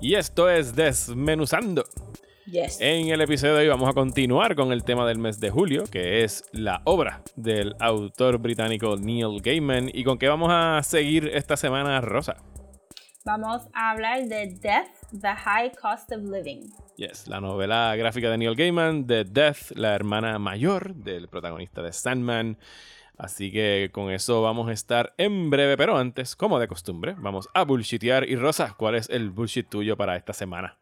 Y esto es Desmenuzando. Yes. En el episodio de hoy vamos a continuar con el tema del mes de julio, que es la obra del autor británico Neil Gaiman. ¿Y con qué vamos a seguir esta semana, Rosa? Vamos a hablar de Death, The High Cost of Living. Yes, la novela gráfica de Neil Gaiman, The Death, la hermana mayor del protagonista de Sandman. Así que con eso vamos a estar en breve, pero antes, como de costumbre, vamos a bullshitear. Y Rosa, ¿cuál es el bullshit tuyo para esta semana?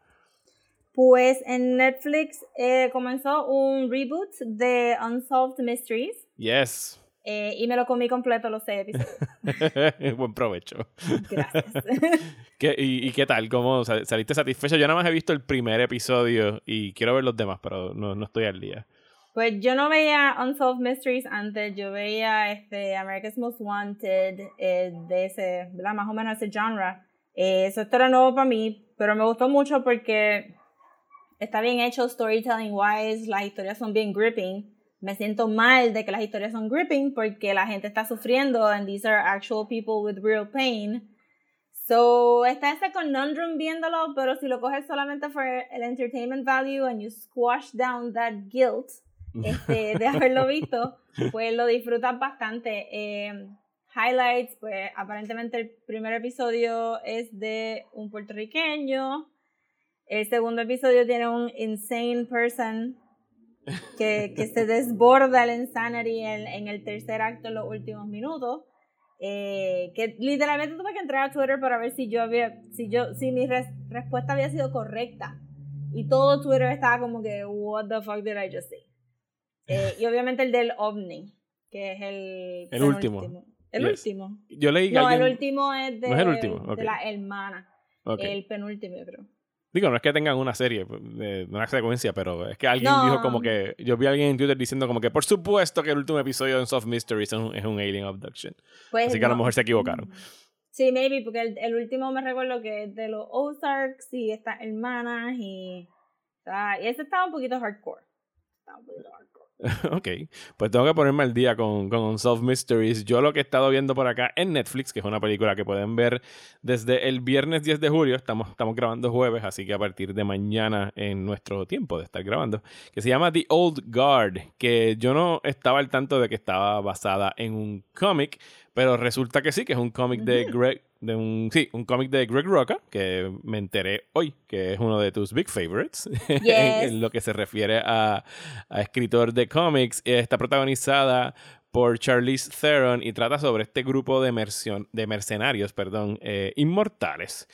Pues en Netflix eh, comenzó un reboot de Unsolved Mysteries Yes. eh, y me lo comí completo los seis episodios. Buen provecho. Gracias. ¿Qué- y, y qué tal? ¿Cómo sal- saliste satisfecho? Yo nada más he visto el primer episodio y quiero ver los demás, pero no, no estoy al día. Pues yo no veía Unsolved Mysteries antes, yo veía este America's Most Wanted eh, de ese. Más o menos ese genre. Eh, eso era nuevo para mí, pero me gustó mucho porque está bien hecho storytelling wise, las historias son bien gripping. Me siento mal de que las historias son gripping porque la gente está sufriendo and these are actual people with real pain. So, está ese conundrum viéndolo, pero si lo coges solamente for el entertainment value and you squash down that guilt este, de haberlo visto, pues lo disfrutas bastante. Eh, highlights, pues aparentemente el primer episodio es de un puertorriqueño. El segundo episodio tiene un insane person que, que se desborda el insanity en, en el tercer acto en los últimos minutos. Eh, que literalmente tuve que entrar a Twitter para ver si yo había, si yo, si mi res- respuesta había sido correcta. Y todo Twitter estaba como que, what the fuck did I just say? Eh, y obviamente el del ovni, que es el El último. El Yes. último. Yo leí que No, alguien... el último es de, ¿No es el último? Ok. de la hermana. Ok. El penúltimo, yo creo. Digo, no es que tengan una serie, de una secuencia, pero es que alguien No. dijo como que... Yo vi a alguien en Twitter diciendo como que por supuesto que el último episodio de Soft Mysteries es un, es un alien abduction. Pues Así que a lo mejor se equivocaron. Sí, maybe, porque el, el último me recuerdo que es de los Ozarks y estas hermanas y... ah, y ese estaba un poquito hardcore. Estaba un poquito hardcore. ok, pues tengo que ponerme al día con, con Unsolved Mysteries. Yo lo que he estado viendo por acá en Netflix, que es una película que pueden ver desde el viernes 10 de julio, estamos, estamos grabando jueves, así que a partir de mañana en nuestro tiempo de estar grabando, que se llama The Old Guard, que yo no estaba al tanto de que estaba basada en un cómic, pero resulta que sí, que es un cómic de Greg, de un, sí, un cómic de Greg Roca, que me enteré hoy, que es uno de tus big favorites, en- Yes. en lo que se refiere a, a escritor de cómics. Está protagonizada por Charlize Theron y trata sobre este grupo de, mercion- de mercenarios, perdón, eh, inmortales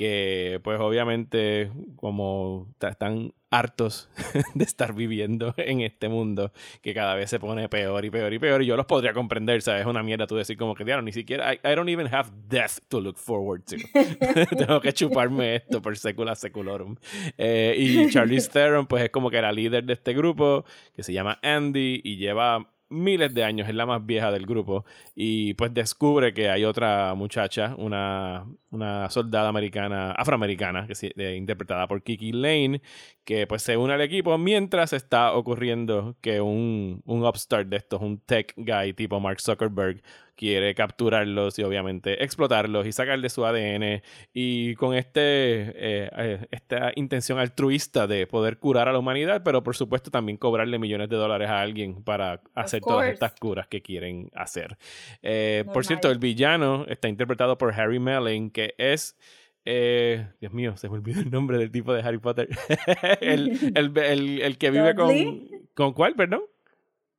que pues obviamente como están hartos de estar viviendo en este mundo que cada vez se pone peor y peor y peor y yo los podría comprender, ¿sabes? Es una mierda tú decir como que, diablo, ni siquiera, I, I don't even have death to look forward to. Tengo que chuparme esto por secula seculorum. Eh, y Charlize Theron pues es como que la líder de este grupo que se llama Andy y lleva miles de años, es la más vieja del grupo y pues descubre que hay otra muchacha, una, una soldada americana, afroamericana, que sí, eh, interpretada por Kiki Lane, que pues se une al equipo mientras está ocurriendo que un, un upstart de estos, un tech guy tipo Mark Zuckerberg, quiere capturarlos y obviamente explotarlos y sacar de su ADN y con este eh, eh, esta intención altruista de poder curar a la humanidad, pero por supuesto también cobrarle millones de dólares a alguien para hacer todas estas curas que quieren hacer. Eh, por cierto, el villano está interpretado por Harry Melling, que es eh, Dios mío, se me olvidó el nombre del tipo de Harry Potter. el, el, el- el que vive con. ¿Dudley? ¿Con cuál, perdón?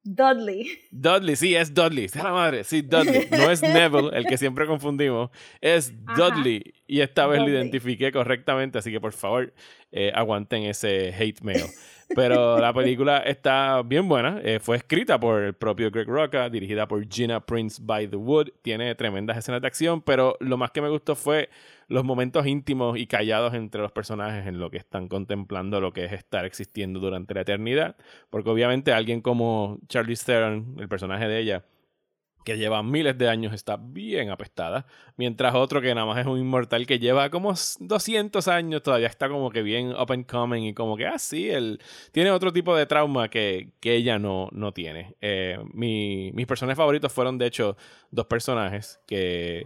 Dudley. Dudley, sí, es Dudley. ¡A la madre! Sí, Dudley. No es Neville, el que siempre confundimos. Es Ajá. Dudley. Y esta vez lo identifiqué correctamente, así que por favor, eh, aguanten ese hate mail. Pero la película está bien buena. Eh, fue escrita por el propio Greg Rocca, dirigida por Gina Prince by the Wood. Tiene tremendas escenas de acción, pero lo más que me gustó fue los momentos íntimos y callados entre los personajes en lo que están contemplando lo que es estar existiendo durante la eternidad. Porque obviamente alguien como Charlie Theron, el personaje de ella, que lleva miles de años, está bien apestada, mientras otro que nada más es un inmortal que lleva como 200 años, todavía está como que bien up and coming y como que, ah, sí, él tiene otro tipo de trauma que, que ella no, no tiene. Eh, mi, mis personajes favoritos fueron, de hecho, dos personajes que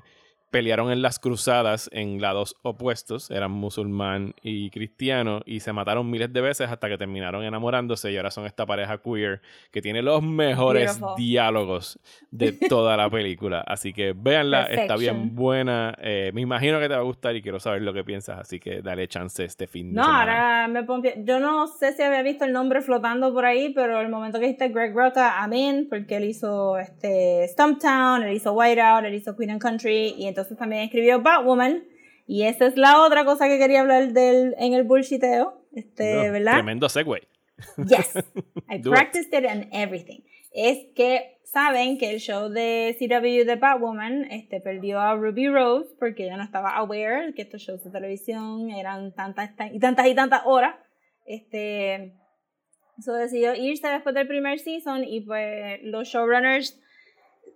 pelearon en las cruzadas en lados opuestos, eran musulmán y cristiano, y se mataron miles de veces hasta que terminaron enamorándose y ahora son esta pareja queer que tiene los mejores Beautiful. diálogos de toda la película. Así que véanla, está bien Perfection. buena. eh, me imagino que te va a gustar y quiero saber lo que piensas, así que dale chance este fin de No, semana. ahora me pompe... Yo no sé si había visto el nombre flotando por ahí, pero el momento que dijiste Greg Rocca, amén, porque él hizo este Stumptown, él hizo Whiteout, él hizo Queen and Country, y entonces también escribió Batwoman. Y esa es la otra cosa que quería hablar del, en el bullshiteo, este, No, ¿verdad? Tremendo segue. Yes, I Do it. practiced it and everything. Es que saben que el show de CW de Batwoman este, perdió a Ruby Rose porque ella no estaba aware que estos shows de televisión eran tantas tan- y tantas y tantas horas. Este, eso decidió irse después del primer season y pues los showrunners,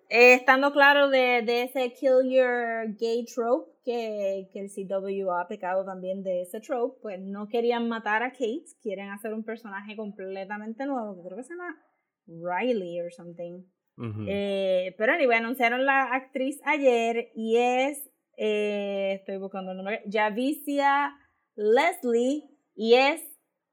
eh, estando claro de, de ese kill your gay trope que, que el CW ha pecado también de ese trope, pues no querían matar a Kate, quieren hacer un personaje completamente nuevo que creo que se llama Riley or something. Ujú. Eh, pero anyway, anunciaron la actriz ayer y es, eh, estoy buscando el nombre, Javicia Leslie y es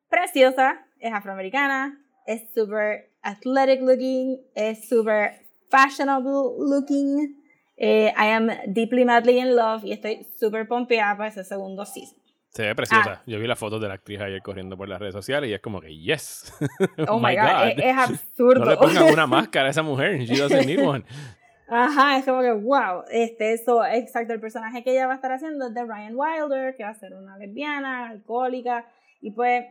preciosa, es afroamericana, es super athletic looking, es super fashionable looking. Eh, I am deeply madly in love y estoy super pompeada para ese segundo season. Se ve preciosa. Ah. Yo vi la foto de la actriz ayer corriendo por las redes sociales y es como que, yes. Oh, my god, Es, es absurdo. No le pongan una máscara a esa mujer. She doesn't need one. Ajá, es como que, wow, este, eso, exacto, el personaje que ella va a estar haciendo es de Ryan Wilder, que va a ser una lesbiana, alcohólica, y pues,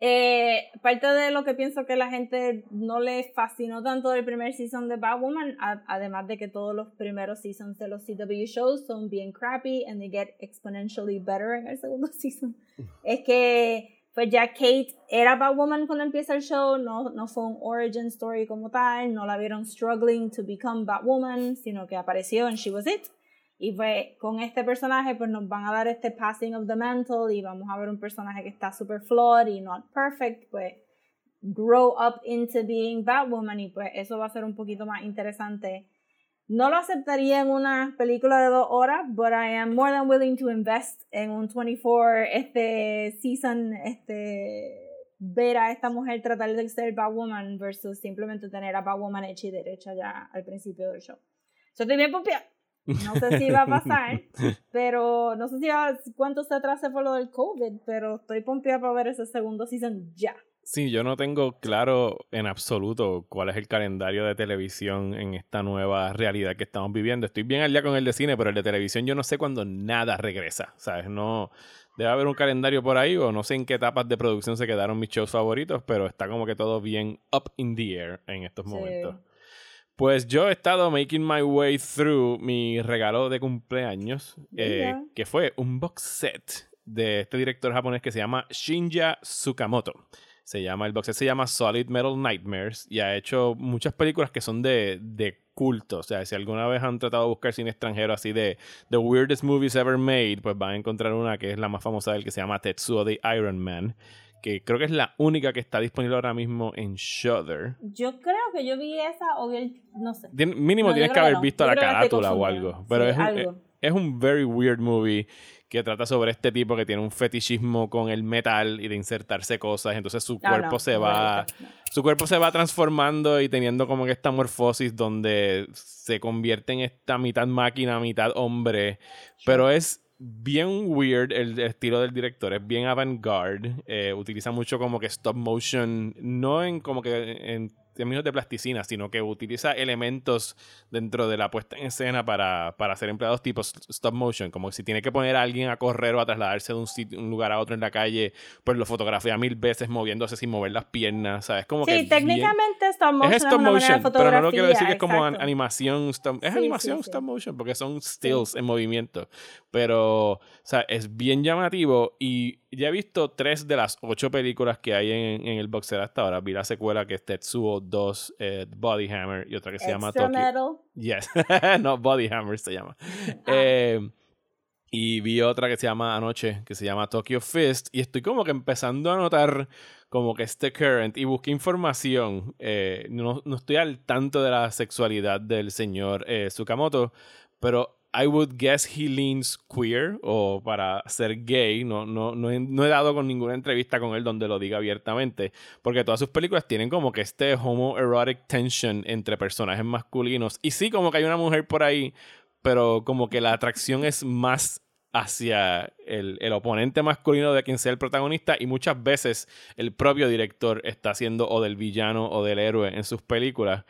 eh, parte de lo que pienso que la gente no le fascinó tanto del primer season de Batwoman, además de que todos los primeros seasons de los CW shows son bien crappy and they get exponentially better en el segundo season, es que pues ya Kate era Batwoman cuando empieza el show, no, no fue un origin story como tal, no la vieron struggling to become Batwoman, sino que apareció and she was it. Y pues con este personaje pues nos van a dar este passing of the mantle y vamos a ver un personaje que está super flawed y not perfect, pues grow up into being Batwoman y pues eso va a ser un poquito más interesante. No lo aceptaría en una película de dos horas, but I am more than willing to invest en un 24 este season, este ver a esta mujer tratar de ser Batwoman versus simplemente tener a Batwoman hecha y derecha ya al principio del show. Yo estoy bien pompeada. No sé si va a pasar, pero no sé si va, cuánto se atrase por lo del COVID, pero estoy pompeada para ver ese segundo season ya. Sí, yo no tengo claro en absoluto cuál es el calendario de televisión en esta nueva realidad que estamos viviendo. Estoy bien al día con el de cine, pero el de televisión yo no sé cuándo nada regresa. ¿Sabes? No. Debe haber un calendario por ahí, o no sé en qué etapas de producción se quedaron mis shows favoritos, pero está como que todo bien up in the air en estos Sí. Pues yo he estado making my way through mi regalo de cumpleaños, eh, que fue un box set de este director japonés que se llama Shinya Tsukamoto. Se llama, el box set se llama Solid Metal Nightmares y ha hecho muchas películas que son de, de culto. O sea, si alguna vez han tratado de buscar cine extranjero así de The Weirdest Movies Ever Made, pues van a encontrar una que es la más famosa del que se llama Tetsuo the Iron Man, que creo que es la única que está disponible ahora mismo en Shudder. Yo creo que yo vi esa o vi el, no sé. Tien- mínimo No, tienes que haber no. visto Yo la carátula o algo. Pero Sí, es, un, algo. es un very weird movie que trata sobre este tipo que tiene un fetichismo con el metal y de insertarse cosas. Entonces su Ah, cuerpo no, se va. Su cuerpo se va transformando y teniendo como que esta morfosis donde se convierte en esta mitad máquina, mitad hombre. Pero es bien weird el estilo del director, es bien avant-garde. eh, utiliza mucho como que stop motion, no en como que en, términos de plasticina, sino que utiliza elementos dentro de la puesta en escena para, para ser empleados tipo stop motion, como si tiene que poner a alguien a correr o a trasladarse de un, sitio, un lugar a otro en la calle, pues lo fotografía mil veces moviéndose sin mover las piernas, ¿sabes? Como que Sí, bien- técnicamente stop motion es es, stop una manera motion, de pero no lo quiero decir que es como an- animación, stop- es Sí, animación sí, stop motion, porque son stills en movimiento, pero, o sea, es bien llamativo y ya he visto tres de las ocho películas que hay en, en el box set hasta ahora, vi la secuela que es Tetsuo 2, eh, Body Hammer y otra que se llama Extra Tokyo. metal. Yes, no, Body Hammer se llama. Ah. Eh, y vi otra que se llama anoche, que se llama Tokyo Fist. Y estoy como que empezando a notar como que este current. Y busqué información. eh, no, no estoy al tanto de la sexualidad del señor eh, Tsukamoto. Pero I would guess he leans queer o para ser gay. No, no, no, he, he dado con ninguna entrevista con él donde lo diga abiertamente. Porque todas sus películas tienen como que este homoerotic tension entre personajes masculinos. Y sí, como que hay una mujer por ahí, pero como que la atracción es más hacia el, el oponente masculino de quien sea el protagonista y muchas veces el propio director está haciendo o del villano o del héroe en sus películas.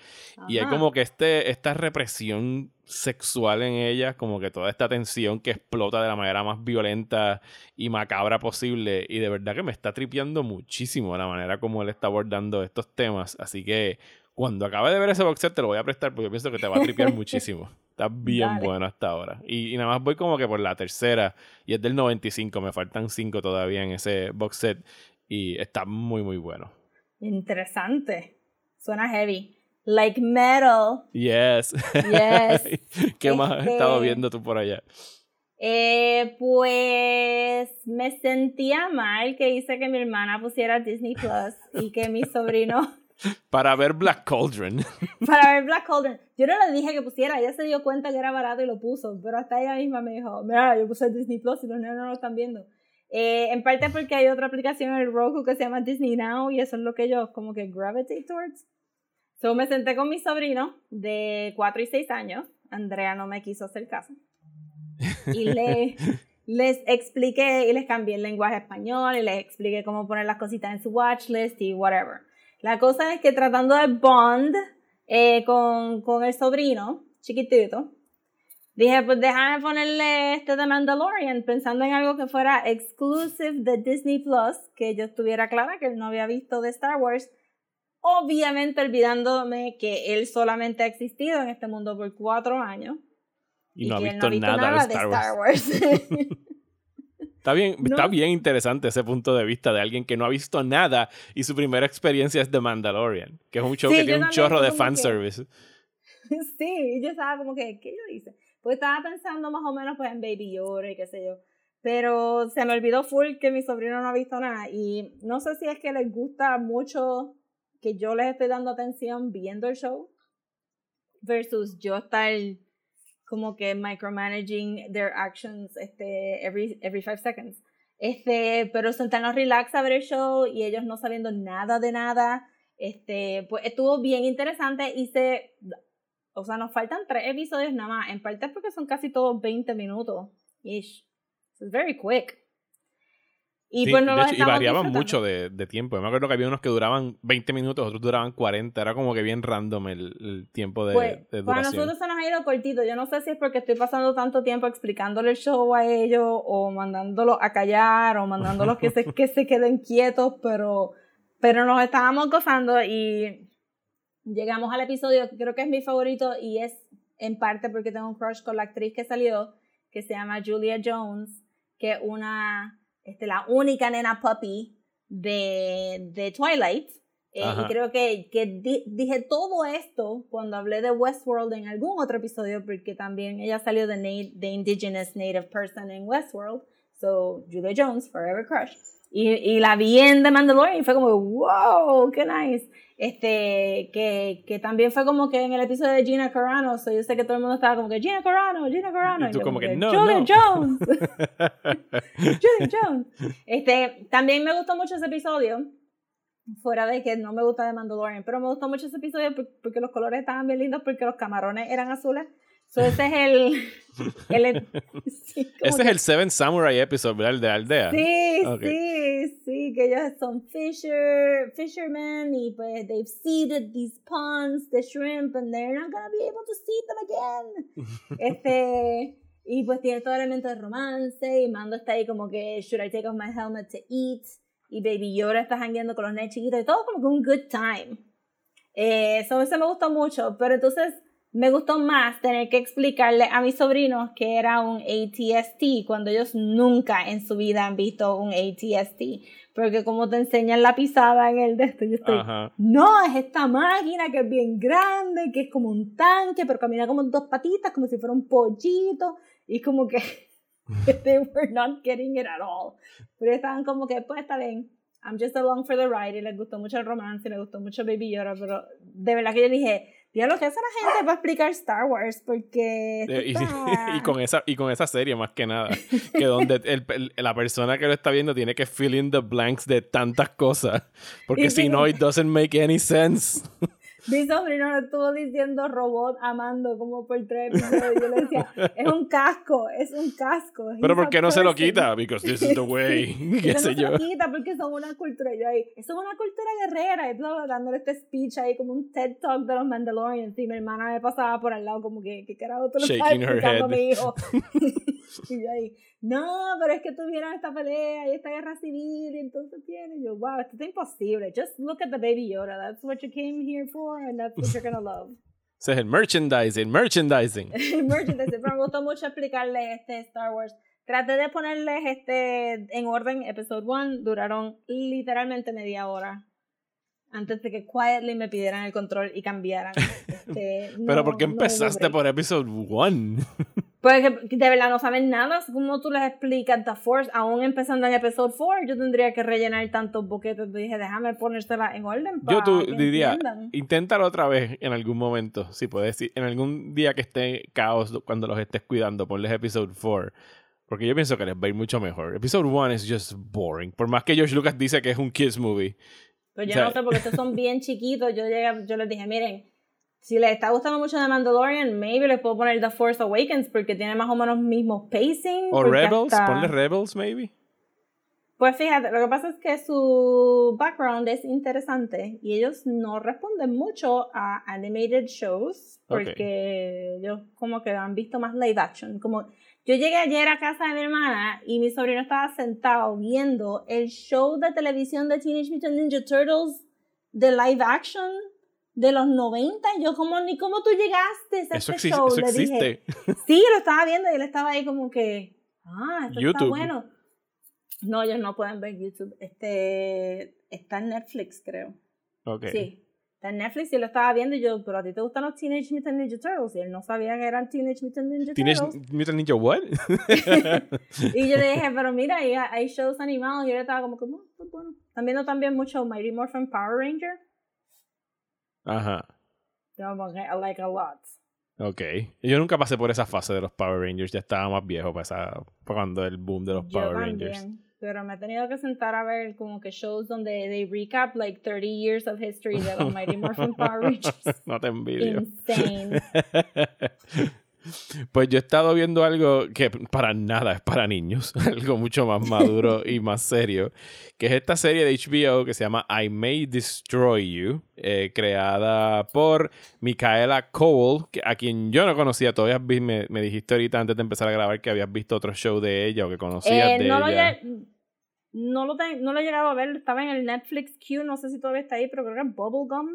Y hay como que este, esta represión sexual en ella, como que toda esta tensión que explota de la manera más violenta y macabra posible y de verdad que me está tripeando muchísimo la manera como él está abordando estos temas, así que cuando acabe de ver ese box set te lo voy a prestar porque pienso que te va a tripear muchísimo. Está bien Dale. bueno hasta ahora. Y, y nada más voy como que por la tercera y es del 95, me faltan cinco todavía en ese box set y está muy muy bueno. Interesante. Suena heavy. Like metal. Yes. Yes. ¿Qué más has estado Este- viendo tú por allá? Eh, pues me sentía mal que hice que mi hermana pusiera Disney Plus y que mi sobrino Para ver Black Cauldron. para ver Black Cauldron. Yo no le dije que pusiera, ella se dio cuenta que era barato y lo puso, pero hasta ella misma me dijo, mira, yo puse Disney Plus y los niños no lo están viendo. Eh, en parte porque hay otra aplicación en el Roku que se llama Disney Now y eso es lo que yo como que gravitate towards. So me senté con mi sobrino de 4 y 6 años, Andrea no me quiso hacer caso, y le, les expliqué y les cambié el lenguaje español y les expliqué cómo poner las cositas en su watch list y whatever. La cosa es que tratando de bond eh, con, con el sobrino chiquitito, dije, pues déjame ponerle este de Mandalorian, pensando en algo que fuera exclusive de Disney Plus, que yo estuviera clara que él no había visto de Star Wars. Obviamente olvidándome que él solamente ha existido en este mundo por cuatro años. Y no ha que él visto, nada, de Star Wars. Wars. Está bien, No. está bien interesante ese punto de vista de alguien que no ha visto nada y su primera experiencia es The Mandalorian, que es un show Sí, que tiene un chorro de como que- fanservice. sí, y yo estaba como que, ¿qué yo hice? Pues estaba pensando más o menos pues en Baby Yoda y qué sé yo. Pero se me olvidó full que mi sobrino no ha visto nada. Y no sé si es que les gusta mucho que yo les estoy dando atención viendo el show versus yo estar como que micromanaging their actions este, every, every five seconds. Este, pero sentarnos relax a ver el show y ellos no sabiendo nada de nada. Este, pues estuvo bien interesante y se, o sea, nos faltan tres episodios nada más, en parte porque son casi todos 20 minutos. Ish. It's very quick. Y Sí, pues no de los hecho, y estamos variaban mucho de, de tiempo. Yo me acuerdo que había unos que duraban 20 minutos, otros duraban 40. Era como que bien random el, el tiempo de, Pues, de para duración. nosotros se nos ha ido cortito. Yo no sé si es porque estoy pasando tanto tiempo explicándole el show a ellos o mandándolos a callar o mandándolos que se, que se queden quietos, pero, pero nos estábamos gozando y llegamos al episodio que creo que es mi favorito y es en parte porque tengo un crush con la actriz que salió, que se llama Julia Jones, que es una, este, la única nena puppy de, de Twilight. Eh, y creo que, que di- dije todo esto cuando hablé de Westworld en algún otro episodio, porque también ella salió de, na- de Indigenous Native Person en Westworld. So, Julia Jones, Forever Crush. Y, y la vi en The Mandalorian y fue como, wow, qué nice. Este, que, que también fue como que en el episodio de Gina Carano, so yo sé que todo el mundo estaba como que Gina Carano, Gina Carano. Y tú yo como que, no, Julia no. Jones. Julia Jones. Este, también me gustó mucho ese episodio. Fuera de que no me gusta de Mandalorian, pero me gustó mucho ese episodio por- porque los colores estaban bien lindos, porque los camarones eran azules. So ese es el. el sí, Ese es que- el Seven Samurai episode, ¿verdad? El de Aldea. Sí, Ok. sí, sí, que ellos son fisher, fishermen y pues they've seeded these ponds de shrimp and they're not gonna be able to seed them again. este, y pues tiene todo elemento de romance y Mando está ahí como que should I take off my helmet to eat y Baby Yoda está jangueando con los nenes chiquitos y todo como que un good time. Eh, eso, eso me gustó mucho, pero entonces me gustó más tener que explicarle a mis sobrinos que era un ATST cuando ellos nunca en su vida han visto un ATST. Porque como te enseñan la pisada en el de esto, yo estoy, Ajá. no, es esta máquina que es bien grande, que es como un tanque, pero camina como dos patitas, como si fuera un pollito. Y como que they were not getting it at all. Pero estaban como que, pues está bien. I'm just along for the ride. Y les gustó mucho el romance, y les gustó mucho Baby Yoda. Pero de verdad que yo dije, lo que hace la gente para explicar Star Wars, porque. Eh, Y, y con esa, y con esa serie más que nada. Que donde el- el- la persona que lo está viendo tiene que fill in the blanks de tantas cosas. Porque si no, it doesn't make any sense. Mi sobrino le estuvo diciendo robot amando como por tres episodios. Yo le decía, es un casco, es un casco. Pero ¿por qué no se lo person". quita? Because this is the way. Qué Pero sé no se yo. lo quita porque son una cultura. Yo ahí, es una cultura guerrera. Y bla, bla, dándole este speech ahí como un TED Talk de los Mandalorians. Y mi hermana me pasaba por al lado como que, ¿qué carajo tú le estás explicando a mi hijo? y yo ahí, no, pero es que tuvieron esta pelea y esta guerra civil. Y entonces tiene. Yo, wow, esto es imposible. Just look at the baby Yoda. That's what you came here for and that's what you're gonna love. Ese es el merchandising, merchandising. merchandising, pero me gustó mucho explicarles este Star Wars. Traté de ponerles este en orden, episode 1, duraron literalmente media hora. Antes de que quietly me pidieran el control y cambiaran. Este, Pero ¿por qué empezaste por episode 1? Porque de verdad no saben nada. ¿Cómo tú les explicas The Force? Aún empezando en episode 4, yo tendría que rellenar tantos boquetes. Dije, déjame ponérsela en orden. Yo para tú que diría, entiendan. inténtalo otra vez en algún momento, si puedes, en algún día que esté caos cuando los estés cuidando, ponles episode 4. Porque yo pienso que les va a ir mucho mejor. Episode 1 es just boring. Por más que George Lucas dice que es un kids movie. Pero yo O sea- no sé, porque estos son bien chiquitos. Yo, llegué, yo les dije, miren, si les está gustando mucho The Mandalorian, maybe les puedo poner The Force Awakens porque tiene más o menos mismos pacing. O Rebels, hasta- ponle Rebels, maybe. Pues fíjate, lo que pasa es que su background es interesante y ellos no responden mucho a animated shows porque ellos como que han visto más live action. Como yo llegué ayer a casa de mi hermana y mi sobrino estaba sentado viendo el show de televisión de Teenage Mutant Ninja Turtles de live action de los 90. Yo como, ni cómo tú llegaste a Eso, este show. eso Le dije, existe. Sí, lo estaba viendo y él estaba ahí como que, ah, esto está YouTube. bueno. No, ellos no pueden ver YouTube. Este, está en Netflix, creo. Ok. Sí, está en Netflix y lo estaba viendo y yo, pero a ti te gustan los Teenage Mutant Ninja Turtles y él no sabía que eran Teenage Mutant Ninja Teenage Turtles. Mutant Ninja what? Y yo le dije, pero mira, hay, hay shows animados y él estaba como que, "Oh, está bueno. Están viendo también mucho Mighty Morphin Power Ranger. Ajá. Como que, I like a lot. Ok. Yo nunca pasé por esa fase de los Power Rangers. Ya estaba más viejo para, esa, para cuando el boom de los Yo Power también. Rangers. Pero me he tenido que sentar a ver como que shows donde they recap like 30 years of history de los Mighty Morphin Power Rangers. no te envidio. Insane. Pues yo he estado viendo algo que para nada es para niños, algo mucho más maduro y más serio, que es esta serie de HBO que se llama I May Destroy You, eh, creada por Micaela Cole, que- a quien yo no conocía, todavía me, me dijiste ahorita antes de empezar a grabar que habías visto otro show de ella o que conocías Eh, de no, lo ella. lle- no, lo no lo he llegado a ver, estaba en el Netflix Q, no sé si todavía está ahí, pero creo que es Bubblegum.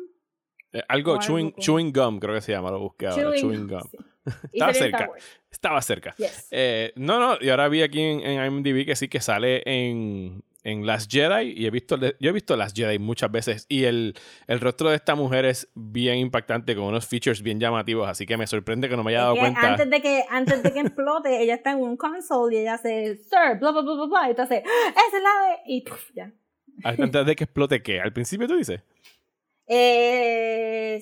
Eh, algo, chewing, chewing Gum creo que se llama, lo busqué ahora, Chewing, Gum. sí. Estaba cerca. Estaba cerca. Yes. Eh, no, no, y ahora vi aquí en, en IMDb que sí que sale en, en Last Jedi y he visto, yo he visto Last Jedi muchas veces y el, el rostro de esta mujer es bien impactante con unos features bien llamativos, así que me sorprende que no me haya dado cuenta. Antes de que, antes de que explote, ella está en un console y ella hace, sir, bla, bla, bla, bla, bla, y tú haces, ¡Ah, esa es la de, y puf, ya. Antes de que explote, ¿qué? Al principio tú dices. Eh,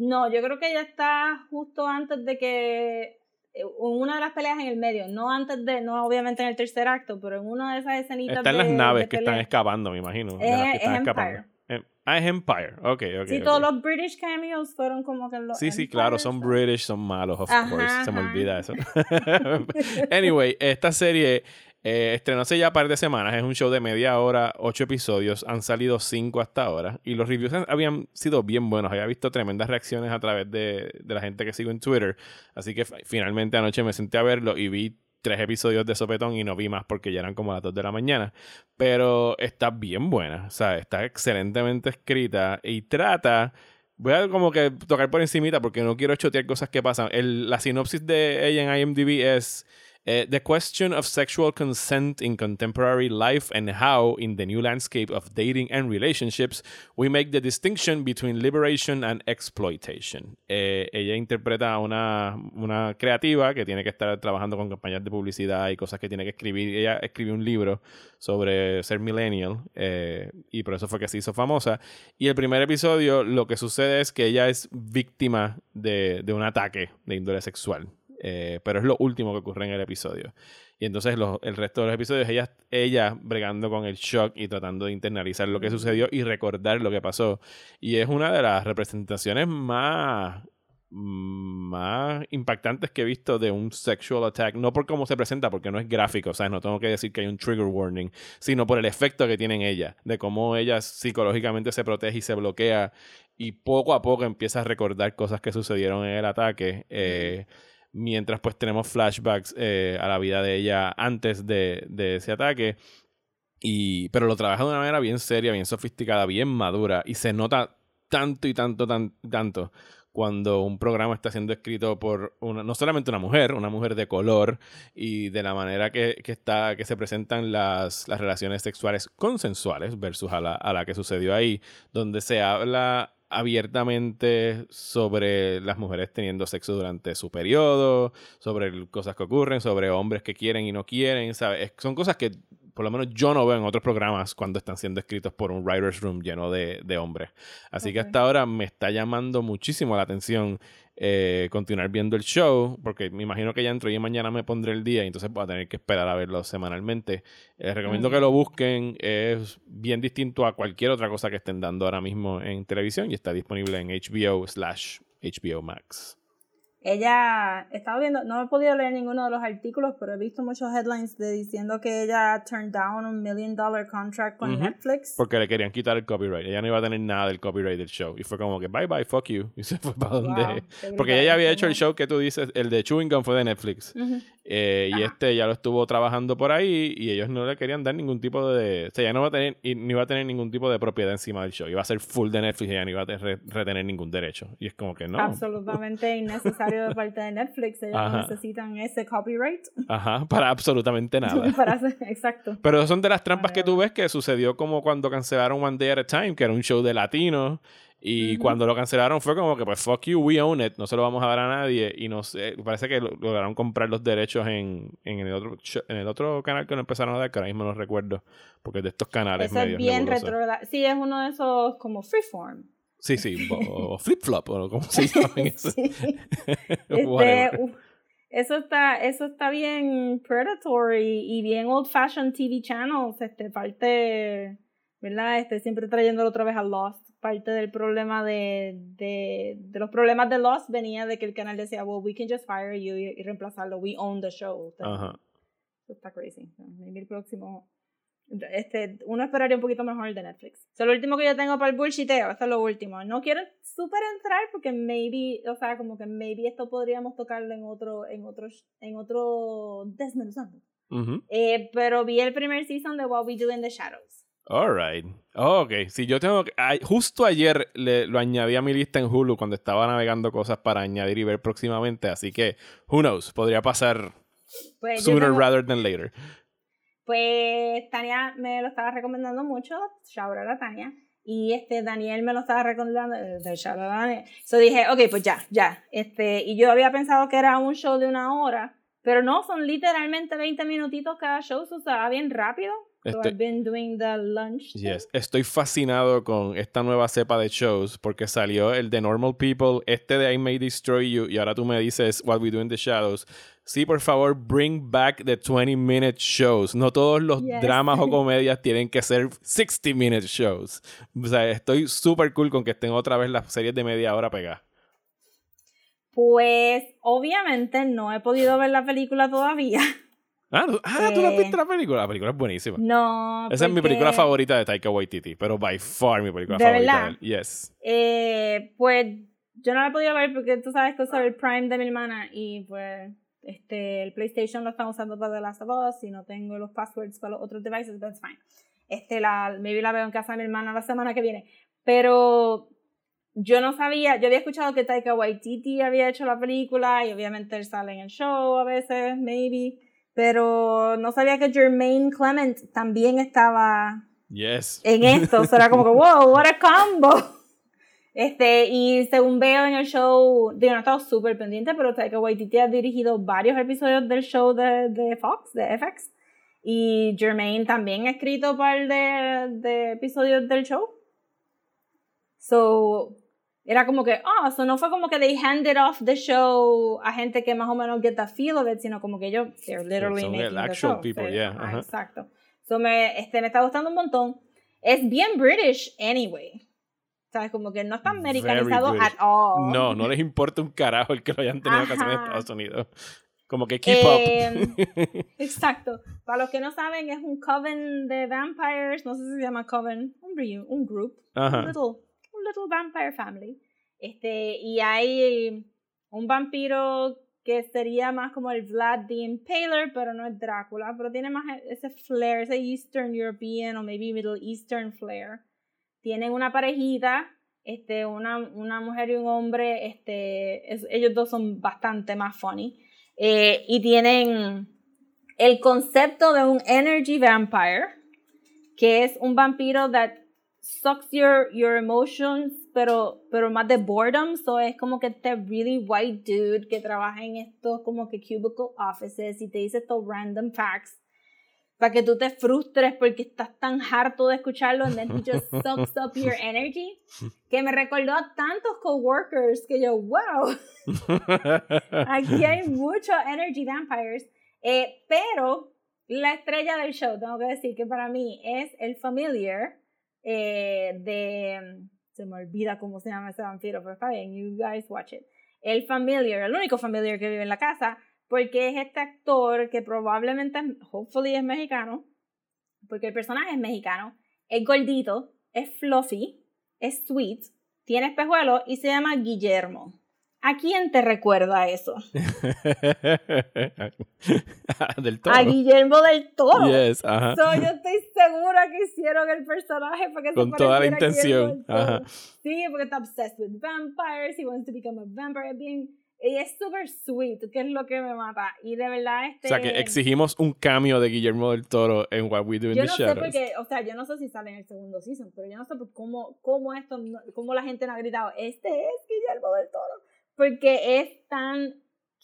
no, yo creo que ella está justo antes de que, eh, en una de las peleas en el medio, no antes de, no obviamente en el tercer acto, pero en una de esas escenitas Están las naves de que están escapando, me imagino. Es, las que es están Empire. escapando. Em- ah, es Empire. Ok, ok. Sí, todos los British cameos fueron como que los. Sí, sí, Empire, claro, son so- British, son malos, of Ajá, course. Se me olvida eso. anyway, esta serie eh, estrenó hace ya par de semanas. Es un show de media hora, ocho episodios. Han salido cinco hasta ahora. Y los reviews habían sido bien buenos. Había visto tremendas reacciones a través de, de la gente que sigo en Twitter. Así que fi- finalmente anoche me senté a verlo y vi tres episodios de sopetón y no vi más porque ya eran como las 2 de la mañana. Pero está bien buena. O sea, está excelentemente escrita y trata. Voy a como que tocar por encimita porque no quiero chotear cosas que pasan. El- la sinopsis de ella en IMDb es eh, The question of sexual consent in contemporary life and how, in the new landscape of dating and relationships, we make the distinction between liberation and exploitation. Eh, ella interpreta a una, una creativa que tiene que estar trabajando con campañas de publicidad y cosas que tiene que escribir. Ella escribió un libro sobre ser millennial eh, y por eso fue que se hizo famosa. Y el primer episodio lo que sucede es que ella es víctima de, de un ataque de índole sexual. Eh, pero es lo último que ocurre en el episodio. Y entonces los- el resto de los episodios, ella, ella bregando con el shock y tratando de internalizar lo que sucedió y recordar lo que pasó. Y es una de las representaciones más, más impactantes que he visto de un sexual attack. No por cómo se presenta, porque no es gráfico, o sea, no tengo que decir que hay un trigger warning, sino por el efecto que tiene en ella, de cómo ella psicológicamente se protege y se bloquea y poco a poco empieza a recordar cosas que sucedieron en el ataque. eh, mientras pues tenemos flashbacks eh, a la vida de ella antes de, de ese ataque. Y, pero lo trabaja de una manera bien seria, bien sofisticada, bien madura. Y se nota tanto y tanto, tan, tanto cuando un programa está siendo escrito por una, no solamente una mujer, una mujer de color y de la manera que, que está, que se presentan las, las relaciones sexuales consensuales versus a la, a la que sucedió ahí, donde se habla abiertamente sobre las mujeres teniendo sexo durante su periodo, sobre cosas que ocurren, sobre hombres que quieren y no quieren, ¿sabes? Es- Son cosas que por lo menos yo no veo en otros programas cuando están siendo escritos por un writer's room lleno de, de hombres. Así que hasta ahora me está llamando muchísimo la atención eh, continuar viendo el show, porque me imagino que ya entro y mañana me pondré el día y entonces voy a tener que esperar a verlo semanalmente. Les recomiendo Mm. que lo busquen, es bien distinto a cualquier otra cosa que estén dando ahora mismo en televisión y está disponible en HBO slash HBO Max. Ella, estaba viendo, no he podido leer ninguno de los artículos, pero he visto muchos headlines de diciendo que ella turned down un million dollar contract con. Netflix. Porque le querían quitar el copyright. Ella no iba a tener nada del copyright del show. Y fue como que bye bye, fuck you. Y se fue para donde. Wow, qué Porque ella ya había hecho el show que tú dices, el de Chewing Gum fue de Netflix. Eh, y este ya lo estuvo trabajando por ahí y ellos no le querían dar ningún tipo de... O sea, ya no va a tener, y no iba a tener ningún tipo de propiedad encima del show. Iba a ser full de Netflix y ya no iba a te- re- retener ningún derecho. Y es como que no. Absolutamente innecesario de parte de Netflix. Ellos Ajá. necesitan ese copyright Ajá, para absolutamente nada. para hacer, exacto. Pero son de las trampas que tú ves que sucedió como cuando cancelaron One Day at a Time, que era un show de latinos. Y Ujú. cuando lo cancelaron fue como que, pues, fuck you, we own it, no se lo vamos a dar a nadie. Y no sé, parece que lo- lograron comprar los derechos en, en, el otro, en el otro canal que no empezaron a dar, que ahora mismo no recuerdo, porque es de estos canales Eso es bien retro. Sí, es uno de esos como freeform. Sí, sí, o, o flip-flop, o como se llaman esos. Sí. Este, uf, eso está, eso está bien predatory y bien old fashioned TV channels, este, parte, ¿verdad? Este, siempre trayéndolo otra vez a Lost. Parte del problema de, de, de los problemas de Lost venía de que el canal decía, well, we can just fire you y, y reemplazarlo, we own the show. Ajá. Eso está crazy. Maybe el próximo. Este, uno esperaría un poquito mejor el de Netflix. Eso es lo último que yo tengo para el bullshiteo. Esto es lo último. No quiero súper entrar porque maybe, o sea, como que maybe esto podríamos tocarlo en otro, en otro, en otro desmenuzando. Ujú. Eh, pero vi el primer season de What We Do in the Shadows. Alright. Oh, ok. Si yo tengo justo ayer le, lo añadí a mi lista en Hulu cuando estaba navegando cosas para añadir y ver próximamente. Así que, who knows? Podría pasar Pues, sooner tengo- rather than later. Pues Tania me lo estaba recomendando mucho. Shout out a Tania. Y este Daniel me lo estaba recomendando. eh, de shout out a Daniel. So dije, ok, pues ya, ya. Este, y yo había pensado que era un show de una hora. Pero no, son literalmente 20 minutitos cada show. O sea, bien rápido. So Estoy- I've been doing the lunch. Yes. Estoy fascinado con esta nueva cepa de shows porque salió el de Normal People, este de I May Destroy You y ahora tú me dices What We Do in the Shadows. Sí, por favor, bring back the 20 minute shows. No todos los Yes. dramas o comedias tienen que ser 60 minute shows. O sea, estoy súper cool con que estén otra vez las series de media hora pegadas. Pues obviamente no he podido ver la película todavía. Ah, ¿tú- ah, ¿tú no has visto la película? La película es buenísima. No. Esa es mi película favorita de Taika Waititi, pero by far mi película ¿De favorita. verdad? de él. Yes. Eh, pues yo no la he podido ver porque tú sabes que uso el Prime de mi hermana y pues este el PlayStation lo están usando para The Last of Us y no tengo los passwords para los otros devices, that's fine. Este la maybe la veo en casa de mi hermana la semana que viene, pero yo no sabía, yo había escuchado que Taika Waititi había hecho la película y obviamente él sale en el show a veces, maybe, pero no sabía que Jermaine Clement también estaba Yes. en esto. Era como que, wow, what a combo. Este, y según veo en el show, digo, no he estado súper pendiente, pero Taika Waititi ha dirigido varios episodios del show de, de Fox, de FX. Y Jermaine también ha escrito un par de, de episodios del show. So, era como que, ah, so no fue como que they handed off the show a gente que más o menos get the feel of it, sino como que ellos, they're literally son el making the actual show. people, Sí, yeah, ajá, ajá. Exacto. So me, este, me está gustando un montón. Es bien British anyway. ¿Sabes? Como que no está americanizado at all. No, no les importa un carajo el que lo hayan tenido que hacer en Ajá. Estados Unidos. Como que keep Em, up. Exacto. Para los que no saben, es un coven de vampires. No sé si se llama coven. Un, un group. Ajá. Un little, little vampire family. Este, y hay un vampiro que sería más como el Vlad the Impaler, pero no es Drácula, pero tiene más ese flair, ese Eastern European o maybe Middle Eastern flair. Tienen una parejita, este, una, una mujer y un hombre, este, es- ellos dos son bastante más funny. Eh, y tienen el concepto de un energy vampire, que es un vampiro that sucks your, your emotions, pero, pero más de boredom. So es como que este really white dude que trabaja en estos como que cubicle offices y te dice estos random facts para que tú te frustres porque estás tan harto de escucharlo and then he just sucks up your energy que me recordó a tantos coworkers que yo wow Aquí hay muchos energy vampires. Eh, pero la estrella del show, tengo que decir que para mí es el familiar eh, de. Se me olvida cómo se llama ese vampiro, pero está bien, you guys watch it. El familiar, el único familiar que vive en la casa, porque es este actor que probablemente, hopefully, es mexicano, porque el personaje es mexicano, es gordito, es fluffy, es sweet, tiene espejuelos y se llama Guillermo. ¿A quién te recuerda eso? Del todo. A Guillermo del Toro. Yes, ajá. So, yo estoy segura que hicieron el personaje para que se Con toda la intención, Toro. ajá. Sí, porque está obsessed with vampires, he wants to become a vampire, bien, y es super sweet, que es lo que me mata. Y de verdad, este... O sea que exigimos un cambio de Guillermo del Toro en What We Do in yo the no sé Shadows. porque, o sea, yo no sé si sale en el segundo season, pero yo no sé por cómo, cómo esto, cómo la gente no ha gritado, este es Guillermo del Toro, porque es tan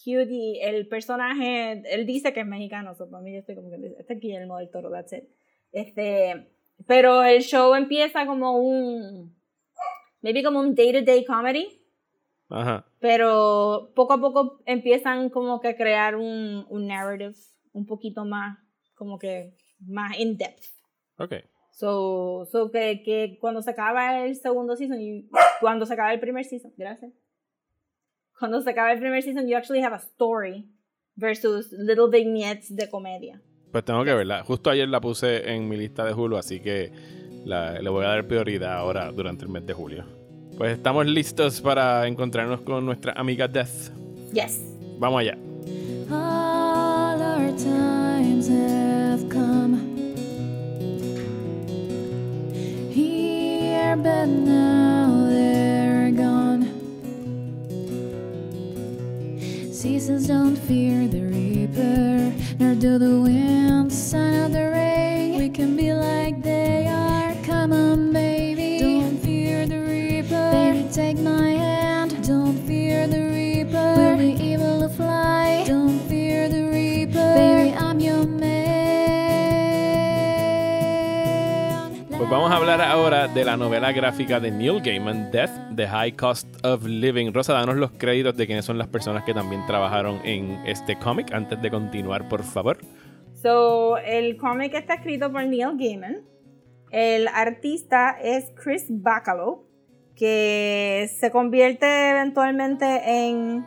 cute y el personaje, él dice que es mexicano, so para mí yo estoy como que, este es Guillermo del Toro, that's it. Este, pero el show empieza como un, maybe como un day-to-day comedy, Ajá. pero poco a poco empiezan como que a crear un, un narrative un poquito más, como que más in-depth. Ok. So, so que, que cuando se acaba el segundo season, y cuando se acaba el primer season, gracias. Cuando se acaba el primer season, you actually have a story versus little vignettes de comedia. Pues tengo que verla. Justo ayer la puse en mi lista de Hulu, así que la- le voy a dar prioridad ahora durante el mes de julio. Pues estamos listos para encontrarnos con nuestra amiga Death. Yes. Vamos allá. All our times have come here, but now Seasons don't fear the reaper, nor do the wind, sun, or the rain. We can be like they are. Pues vamos a hablar ahora de la novela gráfica de Neil Gaiman, Death, The High Cost of Living. Rosa, danos los créditos de quiénes son las personas que también trabajaron en este cómic antes de continuar, por favor. So, el cómic está escrito por Neil Gaiman. El artista es Chris Bacalo, que se convierte eventualmente en,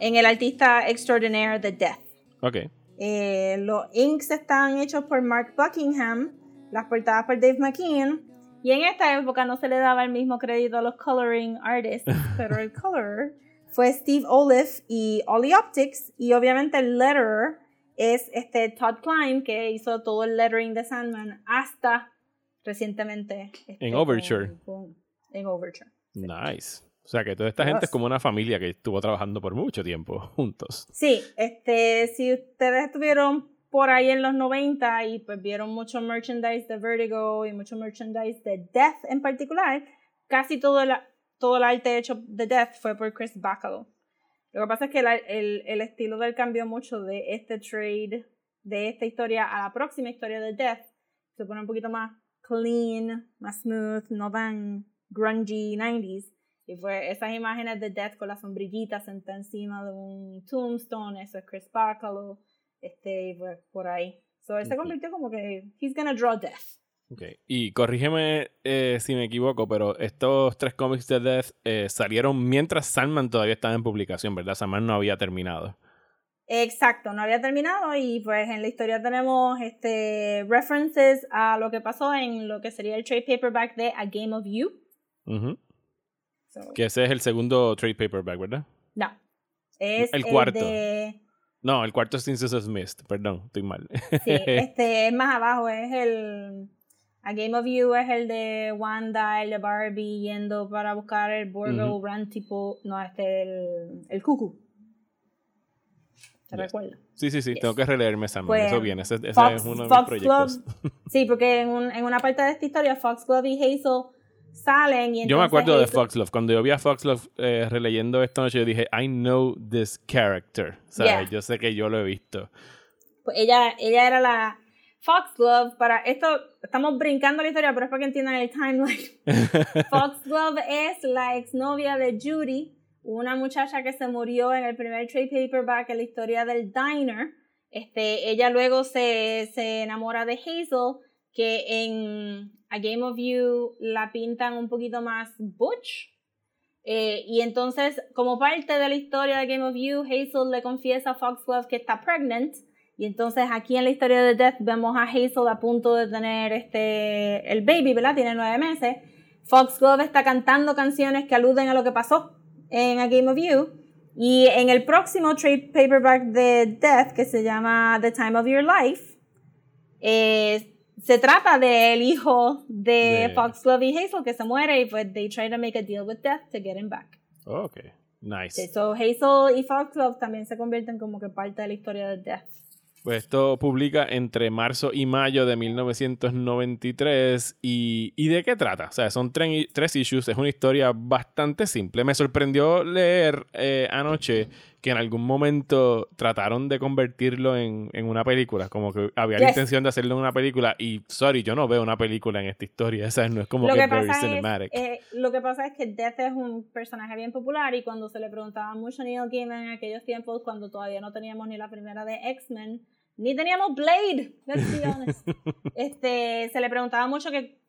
en el artista extraordinaire de Death. Ok. Eh, los inks están hechos por Mark Buckingham, las portadas por Dave McKean. Y en esta época no se le daba el mismo crédito a los coloring artists, pero el colorer fue Steve Olive y Ollie Optics. Y obviamente el letterer es este Todd Klein, que hizo todo el lettering de Sandman hasta recientemente. este, En Overture. con- en Overture. Nice. O sea que toda esta gente es como una familia que estuvo trabajando por mucho tiempo juntos. Sí, este, si ustedes estuvieron por ahí en los 90 y pues vieron mucho merchandise de Vertigo y mucho merchandise de Death en particular, casi todo el, todo el arte hecho de Death fue por Chris Bacalo. Lo que pasa es que la- el, el estilo del cambió mucho de este trade, de esta historia a la próxima historia de Death. Se pone un poquito más clean, más smooth, no tan grungy 90s. Y fue esas imágenes de Death con la sombrillita sentada encima de un tombstone, eso es Chris Bacalo, este, pues por ahí. So él se convirtió como que he's gonna draw Death. Ok. Y corrígeme eh, si me equivoco, pero estos tres cómics de Death eh, salieron mientras Sandman todavía estaba en publicación, ¿verdad? Sandman no había terminado. Exacto, no había terminado y pues en la historia tenemos este references a lo que pasó en lo que sería el trade paperback de A Game of You. So, Que ese es el segundo trade paperback, ¿verdad? No, es El cuarto. de No, el cuarto es Sinces of Mist. Perdón, estoy mal. Sí, este es más abajo, es el. A Game of You es el de Wanda, el de Barbie yendo para buscar el Borgo Ujú. Run tipo. No, este el, el Cuckoo. ¿Te Yes. recuerdas? Sí, sí, sí, Yes. tengo que releerme Sandman. Pues, Eso viene, ese, ese Fox- es uno de mis Fox proyectos. Sí, porque en, un- en una parte de esta historia, Foxglove y Hazel salen y Yo me entonces acuerdo de Foxlove. Cuando yo vi a Foxlove eh, releyendo esta noche, yo dije, I know this character. Yeah. yo sé que yo lo he visto. Pues ella, ella era la Foxglove para esto estamos brincando la historia pero es para que entiendan el timeline Foxglove es la exnovia de Judy una muchacha que se murió en el primer trade paperback en la historia del diner este ella luego se, se enamora de Hazel que en A Game of You la pintan un poquito más butch eh, y entonces, como parte de la historia de Game of You, Hazel le confiesa a Foxglove que está pregnant. Y entonces aquí en la historia de Death vemos a Hazel a punto de tener este, el baby, ¿verdad? Tiene nueve meses. Foxglove está cantando canciones que aluden a lo que pasó en A Game of You. Y en el próximo trade paperback de Death, que se llama The Time of Your Life, eh, se trata del hijo de, De- Foxglove y Hazel que se muere y pues they try to make a deal with Death to get him back. ok, nice. So Hazel y Foxglove también se convierten como que parte de la historia de Death. Pues esto publica entre marzo y mayo de 1993. ¿Y, ¿y de qué trata? O sea, son tre- tres issues. Es una historia bastante simple. Me sorprendió leer eh, anoche que en algún momento trataron de convertirlo en, en una película. Como que había la intención de hacerlo en una película. Y, sorry, yo no veo una película en esta historia. No es como lo, que, que very es, cinematic. eh, lo que pasa es que Death es un personaje bien popular y cuando se le preguntaba mucho a Neil Gaiman en aquellos tiempos, cuando todavía no teníamos ni la primera de X-Men, ni teníamos Blade, let's be honest, este, se le preguntaba mucho que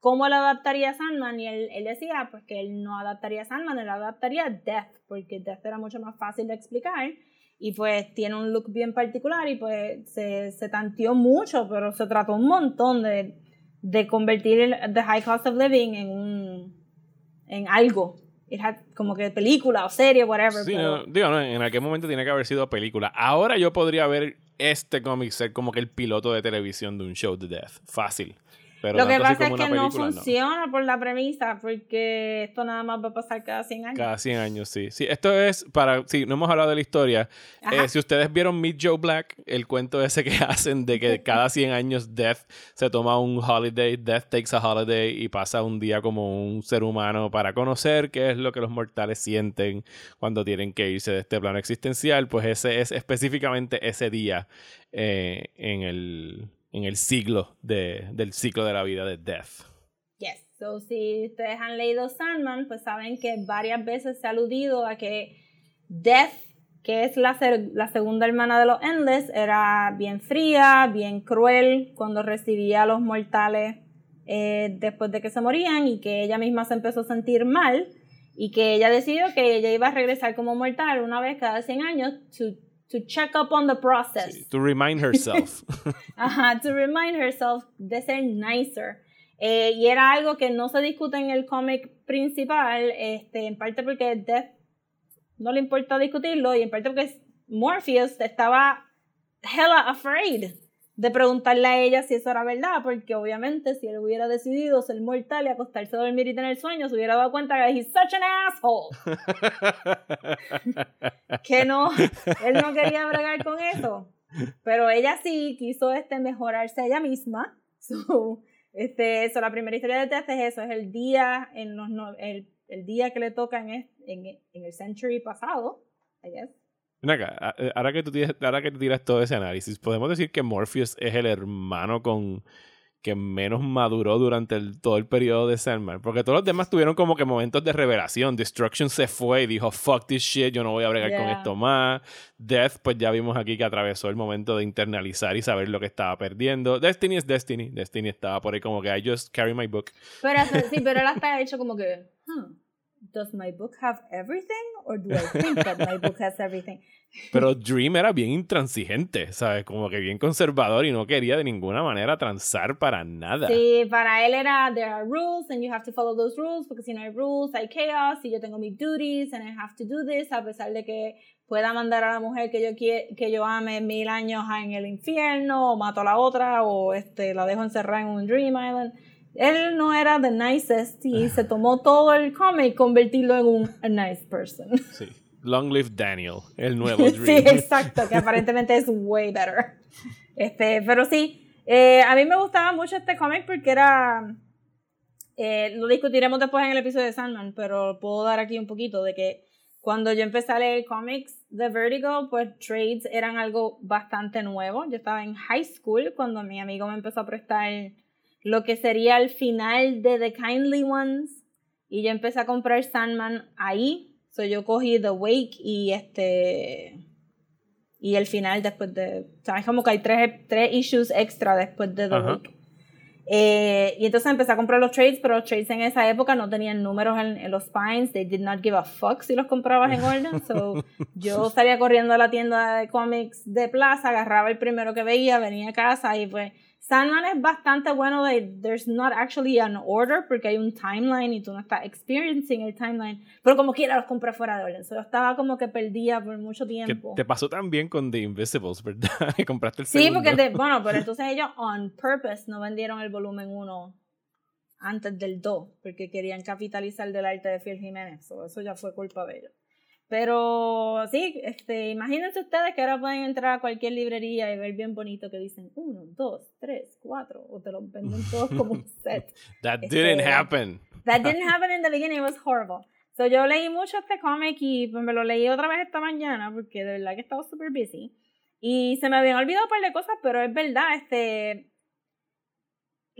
cómo él adaptaría Sandman y él, él decía pues que él no adaptaría Sandman, él adaptaría Death, porque Death era mucho más fácil de explicar y pues tiene un look bien particular y pues se, se tanteó mucho, pero se trató un montón de, de convertir el The High Cost of Living en un en algo. It had como que película o serie, whatever. Sí, pero- no, digo, no, en aquel momento tiene que haber sido película. Ahora yo podría ver este cómic ser como que el piloto de televisión de un show de Death. Fácil. Pero Lo que pasa es que no película, no. funciona por la premisa, porque esto nada más va a pasar cada 100 años. Cada 100 años, sí. Sí, esto es para. Sí, no hemos hablado de la historia. Eh, si ustedes vieron Meet Joe Black, el cuento ese que hacen de que cada 100 años Death se toma un holiday, Death takes a holiday y pasa un día como un ser humano para conocer qué es lo que los mortales sienten cuando tienen que irse de este plano existencial, pues ese es específicamente ese día eh, en, el, en el siglo de, del ciclo de la vida de Death. Yes. So, si ustedes han leído Sandman, pues saben que varias veces se ha aludido a que Death, que es la, la segunda hermana de los Endless, era bien fría, bien cruel cuando recibía a los mortales eh, después de que se morían y que ella misma se empezó a sentir mal y que ella decidió que ella iba a regresar como mortal una vez cada 100 años to, to check up on the process. To remind herself. Ajá, to remind herself de ser nicer. Eh, y era algo que no se discute en el cómic principal, este, en parte porque Death no le importa discutirlo y en parte porque Morpheus estaba hella afraid de preguntarle a ella si eso era verdad, porque obviamente si él hubiera decidido ser mortal y acostarse a dormir y tener sueño, se hubiera dado cuenta que he's such an asshole. que no, él no quería bregar con eso. Pero ella sí quiso este, mejorarse a ella misma. So, este, eso, la primera historia de Death es eso, es el día, en los, no- el, el día que le toca en, en, en el century pasado, I guess. Acá, eh, ahora que, tú tiras, ahora que tú tiras todo ese análisis, podemos decir que Morpheus es el hermano con que menos maduró durante el- todo el periodo de Sandman. Porque todos los demás tuvieron como que momentos de revelación. Destruction se fue y dijo, fuck this shit, yo no voy a bregar con Yeah. esto más. Death, pues ya vimos aquí que atravesó el momento de internalizar y saber lo que estaba perdiendo. Destiny es Destiny. Destiny estaba por ahí como que I just carry my book. Pero sí, pero él hasta ha hecho como que, huh, does my book have everything? Or do I think that my book has everything? Pero Dream era bien intransigente, ¿sabes? Como que bien conservador y no quería de ninguna manera transar para nada. Sí, para él era, there are rules and you have to follow those rules, porque si no hay rules hay chaos y yo tengo mis duties and I have to do this, a pesar de que pueda mandar a la mujer que yo, que yo ame mil años en el infierno, o mato a la otra, o este, la dejo encerrada en un Dream Island. Él no era the nicest y se tomó todo el cómic y convertirlo en un a nice person. Sí. Long live Daniel, el nuevo Sí, Dream. exacto, que aparentemente es way better. Este, pero sí, eh, a mí me gustaba mucho este cómic porque era. eh, lo discutiremos después en el episodio de Sandman, pero puedo dar aquí un poquito de que cuando yo empecé a leer cómics de Vertigo, pues trades eran algo bastante nuevo. Yo estaba en high school cuando mi amigo me empezó a prestar lo que sería el final de The Kindly Ones y yo empecé a comprar Sandman ahí. So yo cogí The Wake y este y el final después de, sabes como que hay tres, tres issues extra después de The Ajá. Wake. Eh, y entonces empecé a comprar los trades, pero los trades en esa época no tenían números en, en los spines. They did not give a fuck si los comprabas en orden. So, yo salía corriendo a la tienda de cómics de plaza, agarraba el primero que veía, venía a casa y pues Sandman es bastante bueno de there's not actually an order porque hay un timeline y tú no estás experiencing el timeline. Pero como quiera los compré fuera de orden. So, yo estaba como que perdida por mucho Que tiempo. te pasó también con The Invisibles, ¿verdad? Que compraste el Sí, segundo. porque, de- bueno, pero entonces ellos on purpose no vendieron el volumen 1 antes del 2, porque querían capitalizar del arte de Phil Jiménez. So, eso ya fue culpa de ellos. Pero sí, este, imagínense ustedes que ahora pueden entrar a cualquier librería y ver bien bonito que dicen 1, 2, 3, 4, o te lo venden todos como un set. That Este- didn't happen. That didn't happen in the beginning, it was horrible. So yo leí mucho este cómic y pues, me lo leí otra vez esta mañana porque de verdad que estaba súper busy. Y se me habían olvidado un par de cosas, pero es verdad, este...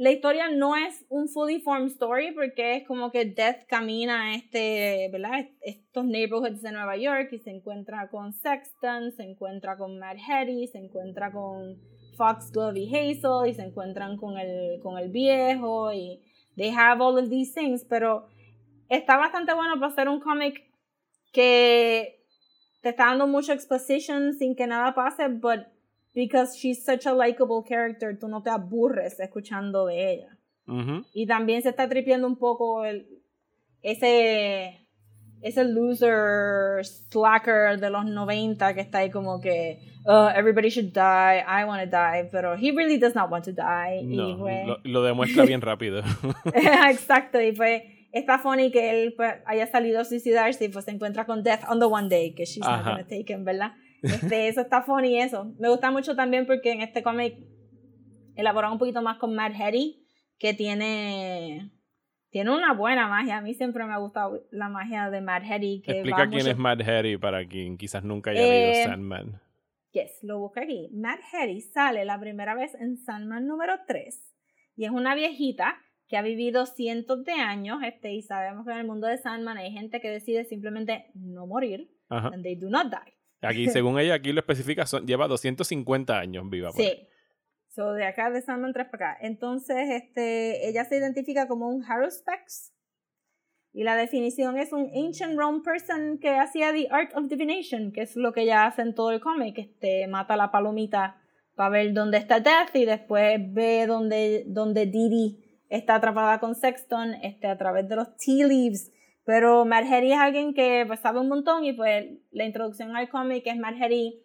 La historia no es un fully formed story porque es como que Death camina a este, ¿verdad? Est- Estos neighborhoods de Nueva York y se encuentra con Sexton, se encuentra con Mad Hetty, se encuentra con Foxglove y Hazel y se encuentran con el, con el viejo y they have all of these things, pero está bastante bueno para hacer un cómic que te está dando mucho exposition sin que nada pase, but because she's such a likable character, tú no te aburres escuchando de ella. Ujú. Y también se está tripiendo un poco el, ese, ese loser slacker de los 90 que está ahí como que "Uh, everybody should die, I want to die, pero he really does not want to die. y No, pues- lo, lo demuestra bien rápido. Exacto, y pues está funny que él pues, haya salido a suicidarse y pues se encuentra con Death on the One Day, que she's not Ajá. gonna take him, ¿verdad? Este, eso está funny, eso. Me gusta mucho también porque en este cómic elaboran un poquito más con Mad Hetty, que tiene, tiene una buena magia. A mí siempre me ha gustado la magia de Mad Hetty. Que Explica va quién mucho- es Mad Harry para quien quizás nunca haya Eh, leído Sandman. Yes, lo busqué aquí. Mad Hattie sale la primera vez en Sandman número 3 y es una viejita que ha vivido cientos de años este, y sabemos que en el mundo de Sandman hay gente que decide simplemente no morir Ajá. and they do not die. Aquí, según ella, aquí lo especifica, son- lleva 250 años viva. por ahí. Sí. So, de acá de Sandman 3 para acá. Entonces, este, ella se identifica como un Haruspex. Y la definición es un ancient Rome person que hacía the art of divination, que es lo que ella hace en todo el cómic. Este, mata a la palomita para ver dónde está Death y después ve dónde, dónde Didi está atrapada con Sexton este, a través de los tea leaves. Pero Margery es alguien que pues, sabe un montón y pues la introducción al cómic es Margery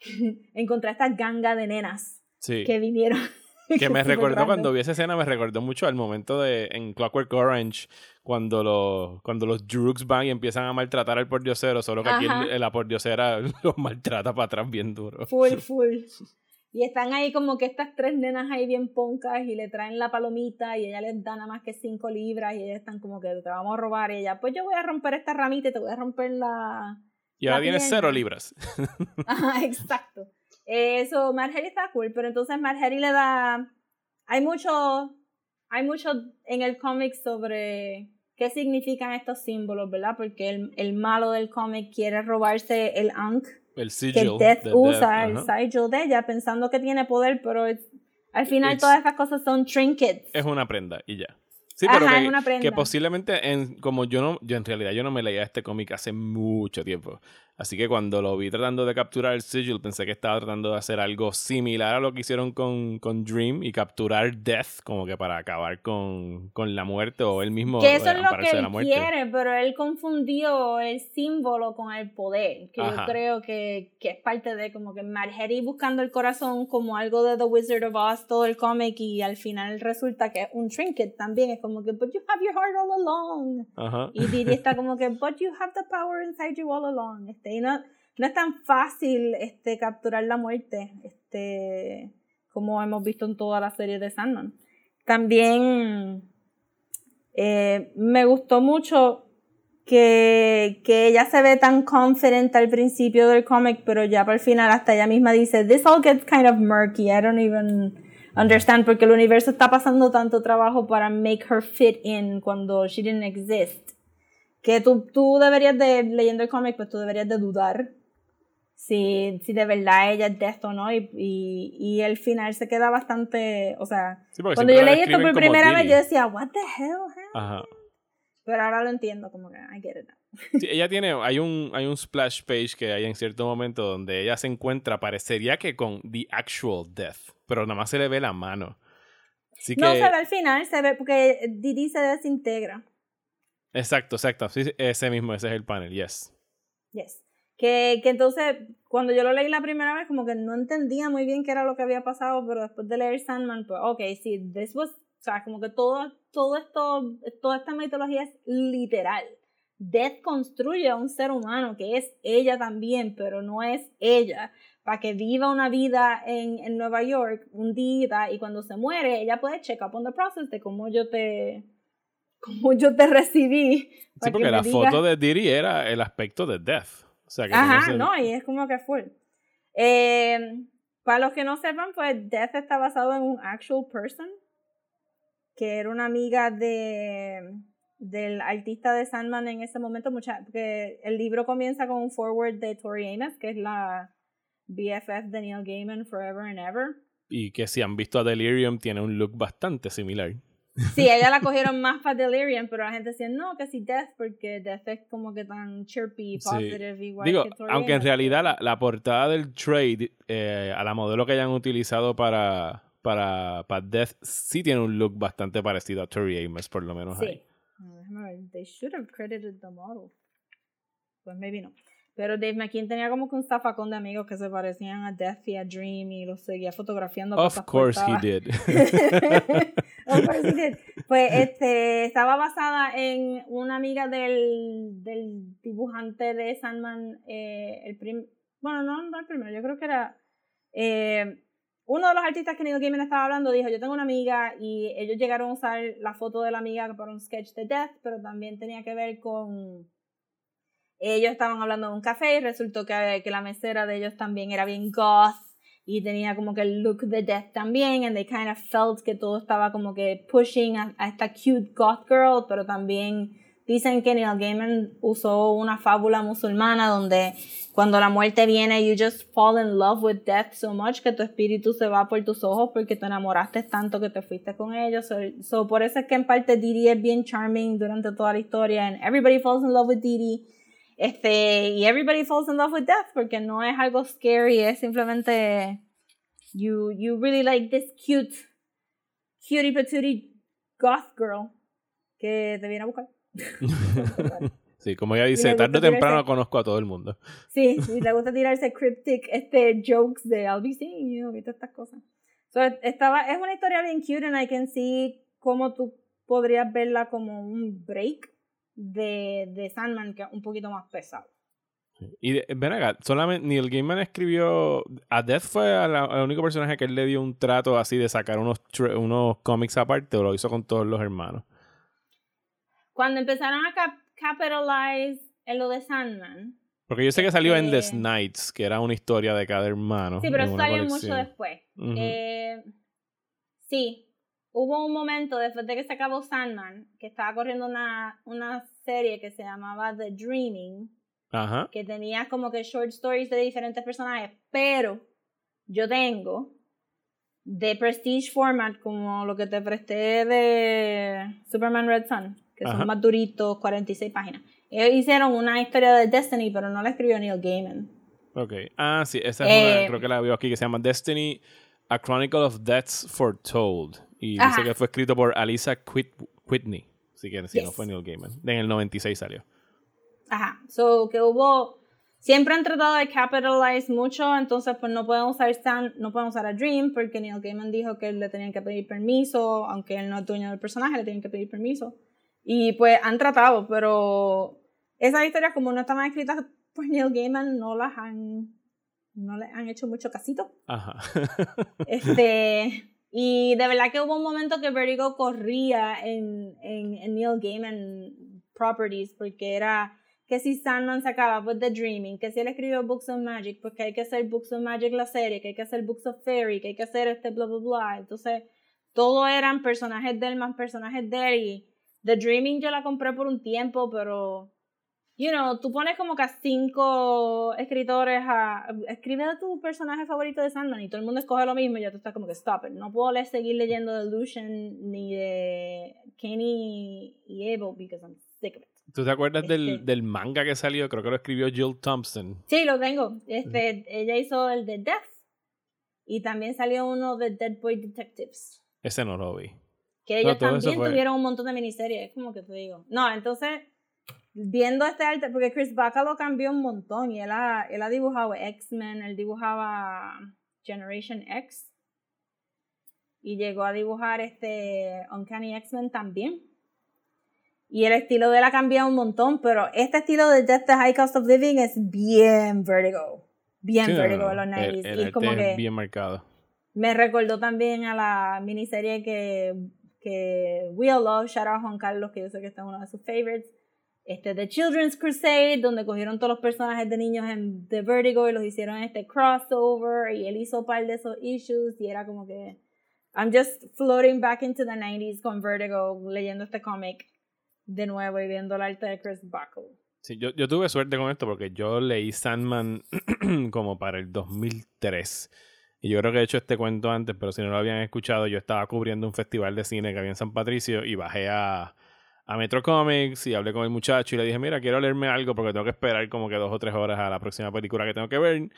encontré esta ganga de nenas Sí. que vinieron. Que me recordó cuando vi esa escena, me recordó mucho al momento de en Clockwork Orange, cuando los, cuando los Droogs van y empiezan a maltratar al pordiosero, solo que aquí Ajá. el- la pordiosera los maltrata para atrás bien duro. Full, full. Y están ahí como que estas tres nenas ahí bien poncas y le traen la palomita y ella les da nada más que cinco libras y ellas están como que te vamos a robar y ella, pues yo voy a romper esta ramita y te voy a romper la... Y ahora pierna. cero libras. Ajá, exacto. Eso, Margery está cool, pero entonces Margery le da... Hay mucho, hay mucho en el cómic sobre qué significan estos símbolos, ¿verdad? Porque el, el malo del cómic quiere robarse el Ankh El que sigil. Death de usa, el ajá. sigil de ella, pensando que tiene poder, pero es- al final It's- todas estas cosas son trinkets. Es una prenda y ya. Sí, Ajá, pero que, es una prenda. que posiblemente, en, como yo no, yo en realidad yo no me leía este cómic hace mucho tiempo. Así que cuando lo vi tratando de capturar el sigil, pensé que estaba tratando de hacer algo similar a lo que hicieron con, con Dream y capturar Death, como que para acabar con, con la muerte o él mismo Que eso es lo que él quiere, pero él confundió el símbolo con el poder, que Ajá. yo creo que, que es parte de como que Margery buscando el corazón como algo de The Wizard of Oz, todo el cómic, y al final resulta que es un trinket también, es como que, but you have your heart all along. Ajá. Y Didi está como que, but you have the power inside you all along. Y no, no es tan fácil este, capturar la muerte, este, como hemos visto en toda la serie de Sandman. También eh, me gustó mucho que, que ella se ve tan confident al principio del cómic, pero ya para el final hasta ella misma dice, this all gets kind of murky, I don't even understand, porque el universo está pasando tanto trabajo para make her fit in cuando she didn't exist. Que tú, tú deberías de, leyendo el cómic, pues tú deberías de dudar si, si de verdad ella es Death o no, y, y, y el final se queda bastante, o sea, Sí, cuando yo leí esto por primera vez, yo decía, what the hell, huh?" Ajá. Pero ahora lo entiendo, como que I get it now. Sí, ella tiene, hay un, hay un splash page que hay en cierto momento donde ella se encuentra, parecería que con The Actual Death, pero nada más se le ve la mano. Así que, No se ve al final, se ve porque Didi se desintegra. Exacto, exacto, sí, ese mismo, ese es el panel, yes. Yes. Que, que entonces, cuando yo lo leí la primera vez, como que no entendía muy bien qué era lo que había pasado, pero después de leer Sandman, pues, ok, sí, this was, o sea, como que todo, todo esto, toda esta mitología es literal. Death construye a un ser humano que es ella también, pero no es ella, para que viva una vida en, en Nueva York un día y cuando se muere, ella puede check up on the process de cómo yo te, cómo yo te recibí. Sí, porque la digas- foto de Diri era el aspecto de Death. O sea, que Ajá, no, y es como que full. Eh, para los que no sepan, pues Death está basado en un actual person, que era una amiga de del artista de Sandman en ese momento, mucha, porque el libro comienza con un forward de Tori Amos, que es la BFF de Neil Gaiman Forever and Ever. Y que si han visto a Delirium, tiene un look bastante similar. Sí, ella la cogieron más para Delirium, pero la gente decía, no, que si Death, porque Death es como que tan chirpy, Sí. positive, igual Digo, que Tori aunque en realidad la, la portada del trade, eh, a la modelo que hayan utilizado para, para, para Death, sí tiene un look bastante parecido a Tori Amos, por lo menos ahí. Sí. Ah, déjame ver. They should have credited the model. Pues maybe no. Pero Dave McKean tenía como que un zafacón de amigos que se parecían a Death y a Dream y los seguía fotografiando. Of course he did. of course he did. Pues este, estaba basada en una amiga del, del dibujante de Sandman, eh, el prim bueno, no, no el primero, yo creo que era eh, uno de los artistas que Neil Gaiman estaba hablando dijo, yo tengo una amiga y ellos llegaron a usar la foto de la amiga para un sketch de Death, pero también tenía que ver con ellos estaban hablando de un café y resultó que, que la mesera de ellos también era bien goth y tenía como que el look de Death también, and they kind of felt que todo estaba como que pushing a, a esta cute goth girl, pero también dicen que Neil Gaiman usó una fábula musulmana donde cuando la muerte viene, you just fall in love with death so much que tu espíritu se va por tus ojos porque te enamoraste tanto que te fuiste con ellos. So, so por eso es que en parte Didi es bien charming durante toda la historia, and everybody falls in love with Didi. Este, y everybody falls in love with death porque no es algo scary, es simplemente you, you really like this cute, cutie patootie goth girl que te viene a buscar. Sí, como ella dice, tarde o temprano tirarse- conozco a todo el mundo. Sí, y le gusta tirarse cryptic este, jokes de I'll be seeing you y todas estas cosas. So, estaba, es una historia bien cute and I can see cómo tú podrías verla como un break de, de Sandman, que es un poquito más pesado. Y de- ven acá, solamente Neil Gaiman escribió. A Death fue al único personaje que él le dio un trato así de sacar unos, unos cómics aparte o lo hizo con todos los hermanos. Cuando empezaron a cap- capitalize en lo de Sandman, Porque yo sé que salió en Este- The Nights, que era una historia de cada hermano. sí, pero en salió mucho después. Eh, sí, hubo un momento después de que se acabó Sandman, que estaba corriendo una, una serie que se llamaba The Dreaming, Ajá. que tenía como que short stories de diferentes personajes, pero yo tengo de Prestige Format, como lo que te presté de Superman Red Sun, que Ajá. son más duritos, 46 páginas. Ellos hicieron una historia de Destiny, pero no la escribió Neil Gaiman. Ok. Ah, sí, esa es una, Eh, creo que la veo aquí, que se llama Destiny, A Chronicle of Deaths Foretold. Y Ajá. dice que fue escrito por Alisa Quit Whitney. Así que sí, no fue Neil Gaiman. En el 96 salió. Ajá, so que hubo, siempre han tratado de capitalize mucho, entonces pues no pueden usar Stan, no pueden usar a Dream porque Neil Gaiman dijo que le tenían que pedir permiso, aunque él no es dueño del personaje, le tienen que pedir permiso. Y pues han tratado, pero esas historias como no estaban escritas por Neil Gaiman, no las han, no le han hecho mucho casito. Ajá. Este, y de verdad que hubo un momento que Vertigo corría en, en, en Neil Gaiman properties, porque era que si Sandman se acaba, pues The Dreaming, que si él escribió Books of Magic, pues que hay que hacer Books of Magic la serie, que hay que hacer Books of Fairy, que hay que hacer este bla bla bla. Entonces, todo eran personajes de él más personajes de él. Y The Dreaming yo la compré por un tiempo, pero you know, tú pones como que a cinco escritores a escribe de tu personaje favorito de Sandman y todo el mundo escoge lo mismo y ya tú estás como que stop it. No puedo leer, seguir leyendo de Lucian ni de Kenny y Evo because I'm sick of it. ¿Tú te acuerdas del, Este- del manga que salió? Creo que lo escribió Jill Thompson. Sí, lo tengo. Este, ella hizo el de Death y también salió uno de Dead Boy Detectives. Ese no lo vi. Que ellos eso también fue- tuvieron un montón de miniseries, es como que te digo. No, entonces, viendo este arte, porque Chris Baca lo cambió un montón y él ha, él ha dibujado X-Men, él dibujaba Generation X y llegó a dibujar este Uncanny X-Men también. Y el estilo de él ha cambiado un montón, pero este estilo de Death the High Cost of Living es bien Vertigo. Bien Sí, no, Vertigo no, de los el- 90s. el y es como es que bien marcado. me recordó también a la miniserie que, que We All Love, shout out a Juan Carlos, que yo sé que está uno de sus favorites. Este, The Children's Crusade, donde cogieron todos los personajes de niños en The Vertigo y los hicieron este crossover y él hizo un par de esos issues y era como que I'm just floating back into the 90s con Vertigo leyendo este cómic de nuevo y viendo el arte de Chris Buckle. Sí, yo, yo tuve suerte con esto porque yo leí Sandman como para el 2003. Y yo creo que he hecho este cuento antes, pero si no lo habían escuchado, yo estaba cubriendo un festival de cine que había en San Patricio y bajé a, a Metro Comics y hablé con el muchacho y le dije, mira, quiero leerme algo porque tengo que esperar como que dos o tres horas a la próxima película que tengo que ver.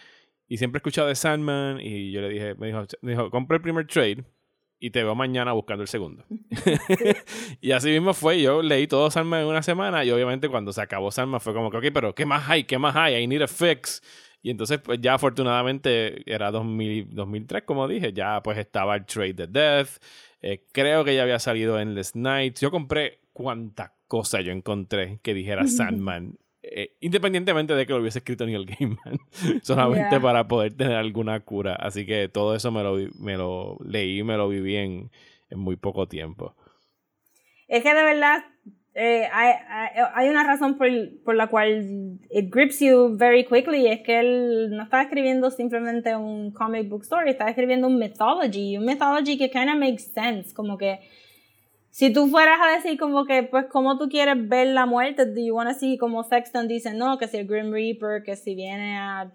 Y siempre he escuchado de Sandman y yo le dije, me dijo, me dijo compra el primer trade y te veo mañana buscando el segundo. y así mismo fue, yo leí todo Sandman en una semana y obviamente cuando se acabó Sandman fue como que, ok, pero ¿qué más hay? ¿Qué más hay? I need a fix. Y entonces pues ya afortunadamente era 2000, 2003 como dije, ya pues estaba el Trade the Death, eh, creo que ya había salido Endless Nights, yo compré cuánta cosa yo encontré que dijera Sandman. eh, independientemente de que lo hubiese escrito Neil Gaiman, solamente Yeah. para poder tener alguna cura. Así que todo eso me lo, me lo leí, me lo viví en, en muy poco tiempo. Es que de verdad, eh, hay, hay- una razón por, por la cual it grips you very quickly, es que él no está escribiendo simplemente un comic book story, está escribiendo un mythology, un mythology que kind of makes sense, como que si tú fueras a decir como que, pues, cómo tú quieres ver la muerte, do you want to see como Sexton dice, no, que si el Grim Reaper, que si viene a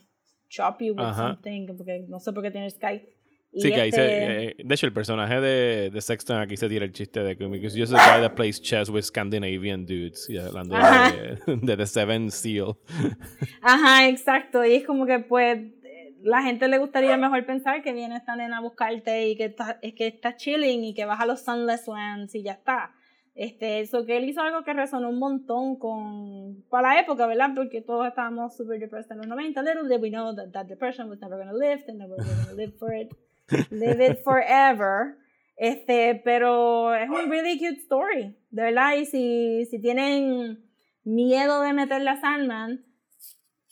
chop you with Ajá. something, porque no sé por qué tiene Skype. Y Sí, que ahí este- se, eh, de hecho, el personaje de, de Sexton aquí se tira el chiste de que because you're the guy that plays chess with Scandinavian dudes. Y hablando de, de The Seven Seal. Ajá, exacto. Y es como que pues eh, la gente le gustaría mejor pensar que viene esta nena a buscarte y que está, es que está chilling y que vas a los Sunless Lands y ya está. Este, eso que él hizo algo que resonó un montón con para la época, ¿verdad? Porque todos estábamos super depressed en los 90. Little did we know that that depression was never gonna live and never gonna live for it, live it forever. Este, pero es un really cute story, de verdad. Y si, si tienen miedo de meterle a Sandman,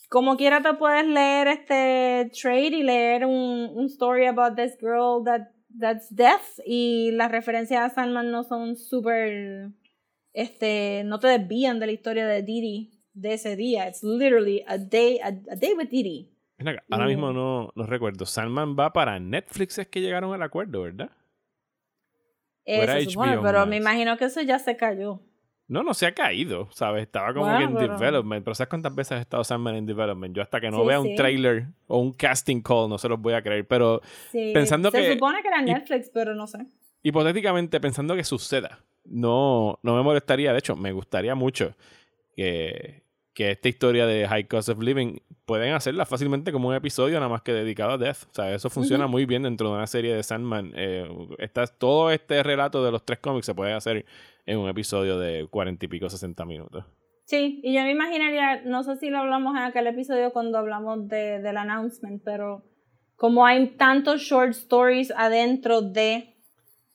como quiera te puedes leer este trade y leer un, un story about this girl that that's death y las referencias a Sandman no son súper este no te desvían de la historia de Didi de ese día it's literally a day a, a day with Didi Ahora Mm. mismo no, no recuerdo. Sandman va para Netflix, es que llegaron al acuerdo, ¿verdad? Eh, se supone, pero Max. me imagino que eso ya se cayó No, no se ha caído, ¿sabes? Estaba como Bueno, que en pero- development. Pero ¿sabes cuántas veces ha estado Sandman en development? Yo hasta que no Sí, vea sí. un trailer o un casting call no se los voy a creer. Pero sí, Pensando se que- supone que era y- Netflix pero no sé hipotéticamente, pensando que suceda, no, no me molestaría. De hecho, me gustaría mucho que, que esta historia de High Cost of Living pueden hacerla fácilmente como un episodio nada más que dedicado a Death. O sea, eso funciona muy bien dentro de una serie de Sandman. Eh, está- todo este relato de los tres cómics se puede hacer en un episodio de cuarenta y pico, 60 minutos. Sí, y yo me imaginaría, no sé si lo hablamos en aquel episodio cuando hablamos de, del announcement, pero como hay tantos short stories adentro de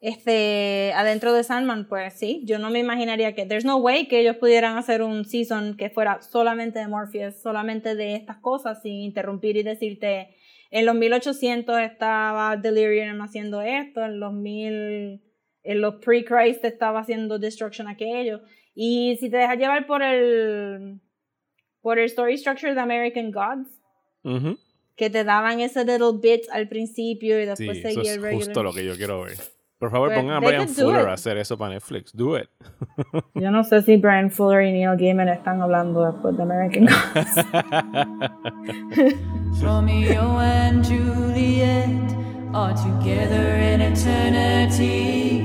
este adentro de Sandman, pues sí, yo no me imaginaría que there's no way que ellos pudieran hacer un season que fuera solamente de Morpheus, solamente de estas cosas sin interrumpir y decirte en los 1800 estaba Delirium haciendo esto, en los 1000 en los pre-Christ estaba haciendo Destruction aquello. Y si te dejas llevar por el por el story structure de American Gods, que te daban ese little bit al principio y Sí, después eso seguía el regular. justo lo que yo quiero ver. Por favor, Pues, pongan a Brian Fuller a hacer eso para Netflix. Do it. Yo no sé si Brian Fuller y Neil Gaiman están hablando después de American Gods. Romeo and Juliet are together in eternity.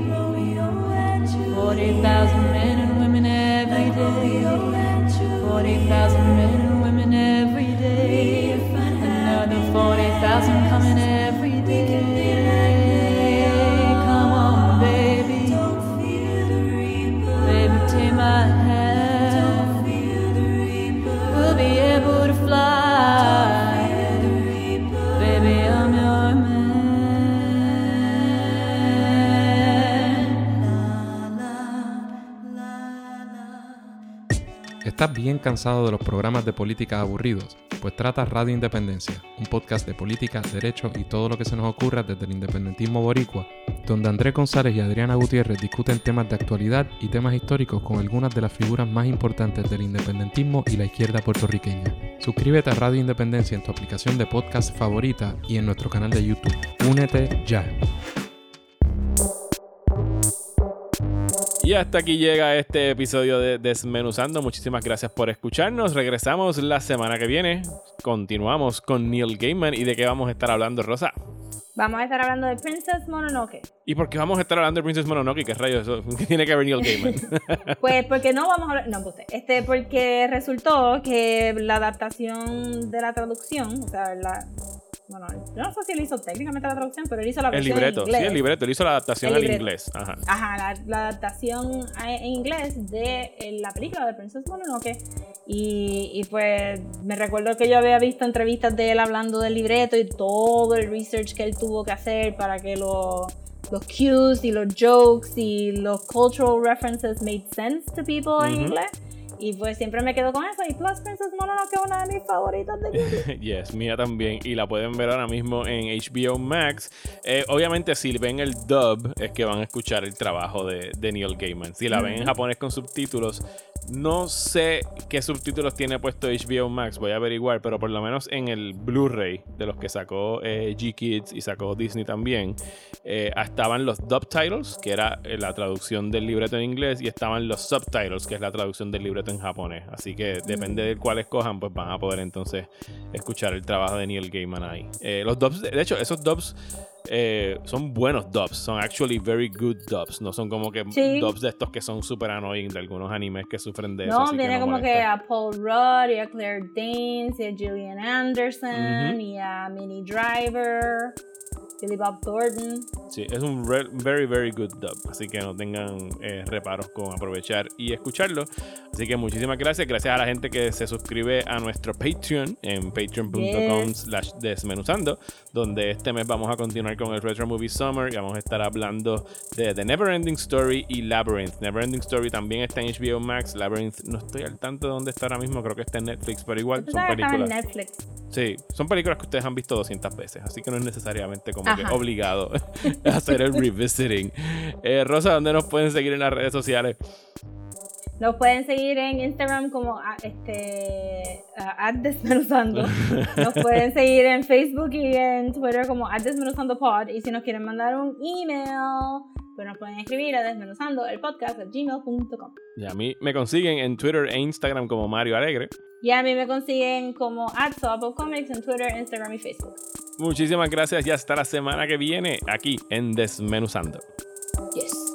40,000 men and women every day. 40,000 men and women every day. Another 40,000 coming every day. ¿Estás bien cansado de los programas de política aburridos? Pues trata Radio Independencia, un podcast de política, derecho y todo lo que se nos ocurra desde el independentismo boricua, donde Andrés González y Adriana Gutiérrez discuten temas de actualidad y temas históricos con algunas de las figuras más importantes del independentismo y la izquierda puertorriqueña. Suscríbete a Radio Independencia en tu aplicación de podcast favorita y en nuestro canal de YouTube. Únete ya. Y hasta aquí llega este episodio de Desmenuzando. Muchísimas gracias por escucharnos. Regresamos la semana que viene. Continuamos con Neil Gaiman. ¿Y de qué vamos a estar hablando, Rosa? Vamos a estar hablando de Princess Mononoke. ¿Y por qué vamos a estar hablando de Princess Mononoke? ¿Qué rayos eso? ¿Qué tiene que ver Neil Gaiman? Pues porque no vamos a hablar, no, pues, este, porque resultó que la adaptación de la traducción, o sea, la, bueno, yo no sé si él hizo técnicamente la traducción, pero él hizo la el versión libreto. en Sí, inglés. el libreto. Él hizo la adaptación al inglés. Ajá. Ajá, la, la adaptación en inglés de eh, la película de Princess Mononoke. Y, y pues me recuerdo que yo había visto entrevistas de él hablando del libreto y todo el research que él tuvo que hacer para que lo- los cues y los jokes y los cultural references made sense to people en Ujú. inglés. Y pues siempre me quedo con eso. Y Plus Princess Mononoke es una de mis favoritas de Ghibli. Yes, mía también. Y la pueden ver ahora mismo en HBO Max. Eh, obviamente, si ven el dub, es que van a escuchar el trabajo de, de Neil Gaiman. Si la ven en japonés con subtítulos, no sé qué subtítulos tiene puesto HBO Max, voy a averiguar, pero por lo menos en el Blu-ray de los que sacó eh, G-Kids y sacó Disney también, eh, estaban los dubtitles, que era eh, la traducción del libreto en inglés, y estaban los subtitles, que es la traducción del libreto en japonés. Así que depende de cuál escojan, pues van a poder entonces escuchar el trabajo de Neil Gaiman ahí. Los dubs, de hecho, esos dubs eh, son buenos dubs, son actually very good dubs, no son como que Sí. dubs de estos que son super annoying de algunos animes que sufren de eso. No, que tiene no como que molesta. a Paul Rudd y a Claire Danes y a Gillian Anderson Ujú. y a Minnie Driver, Billy Bob Thornton. Sí, es un very, very good dub. Así que no tengan eh, reparos con aprovechar y escucharlo. Así que muchísimas gracias. Gracias a la gente que se suscribe a nuestro Patreon en patreon.com slash desmenuzando. Donde este mes vamos a continuar con el Retro Movie Summer y vamos a estar hablando de The Neverending Story y Labyrinth. Neverending Story también está en HBO Max. Labyrinth no estoy al tanto de dónde está ahora mismo. Creo que está en Netflix, pero igual son en películas. Netflix. Sí, son películas que ustedes han visto 200 veces, así que no es necesariamente como Ajá. obligado a hacer el revisiting. Eh, Rosa, ¿dónde nos pueden seguir en las redes sociales? Nos pueden seguir en Instagram como a- este a- at desmenuzando. Nos pueden seguir en Facebook y en Twitter como at desmenuzando pod. Y si nos quieren mandar un email, pues nos pueden escribir a desmenuzando el podcast gmail.com. Y a mí me consiguen en Twitter e Instagram como Mario Alegre. Y a mí me consiguen como at Comics en Twitter, Instagram y Facebook. Muchísimas gracias y hasta la semana que viene aquí en Desmenuzando. Yes.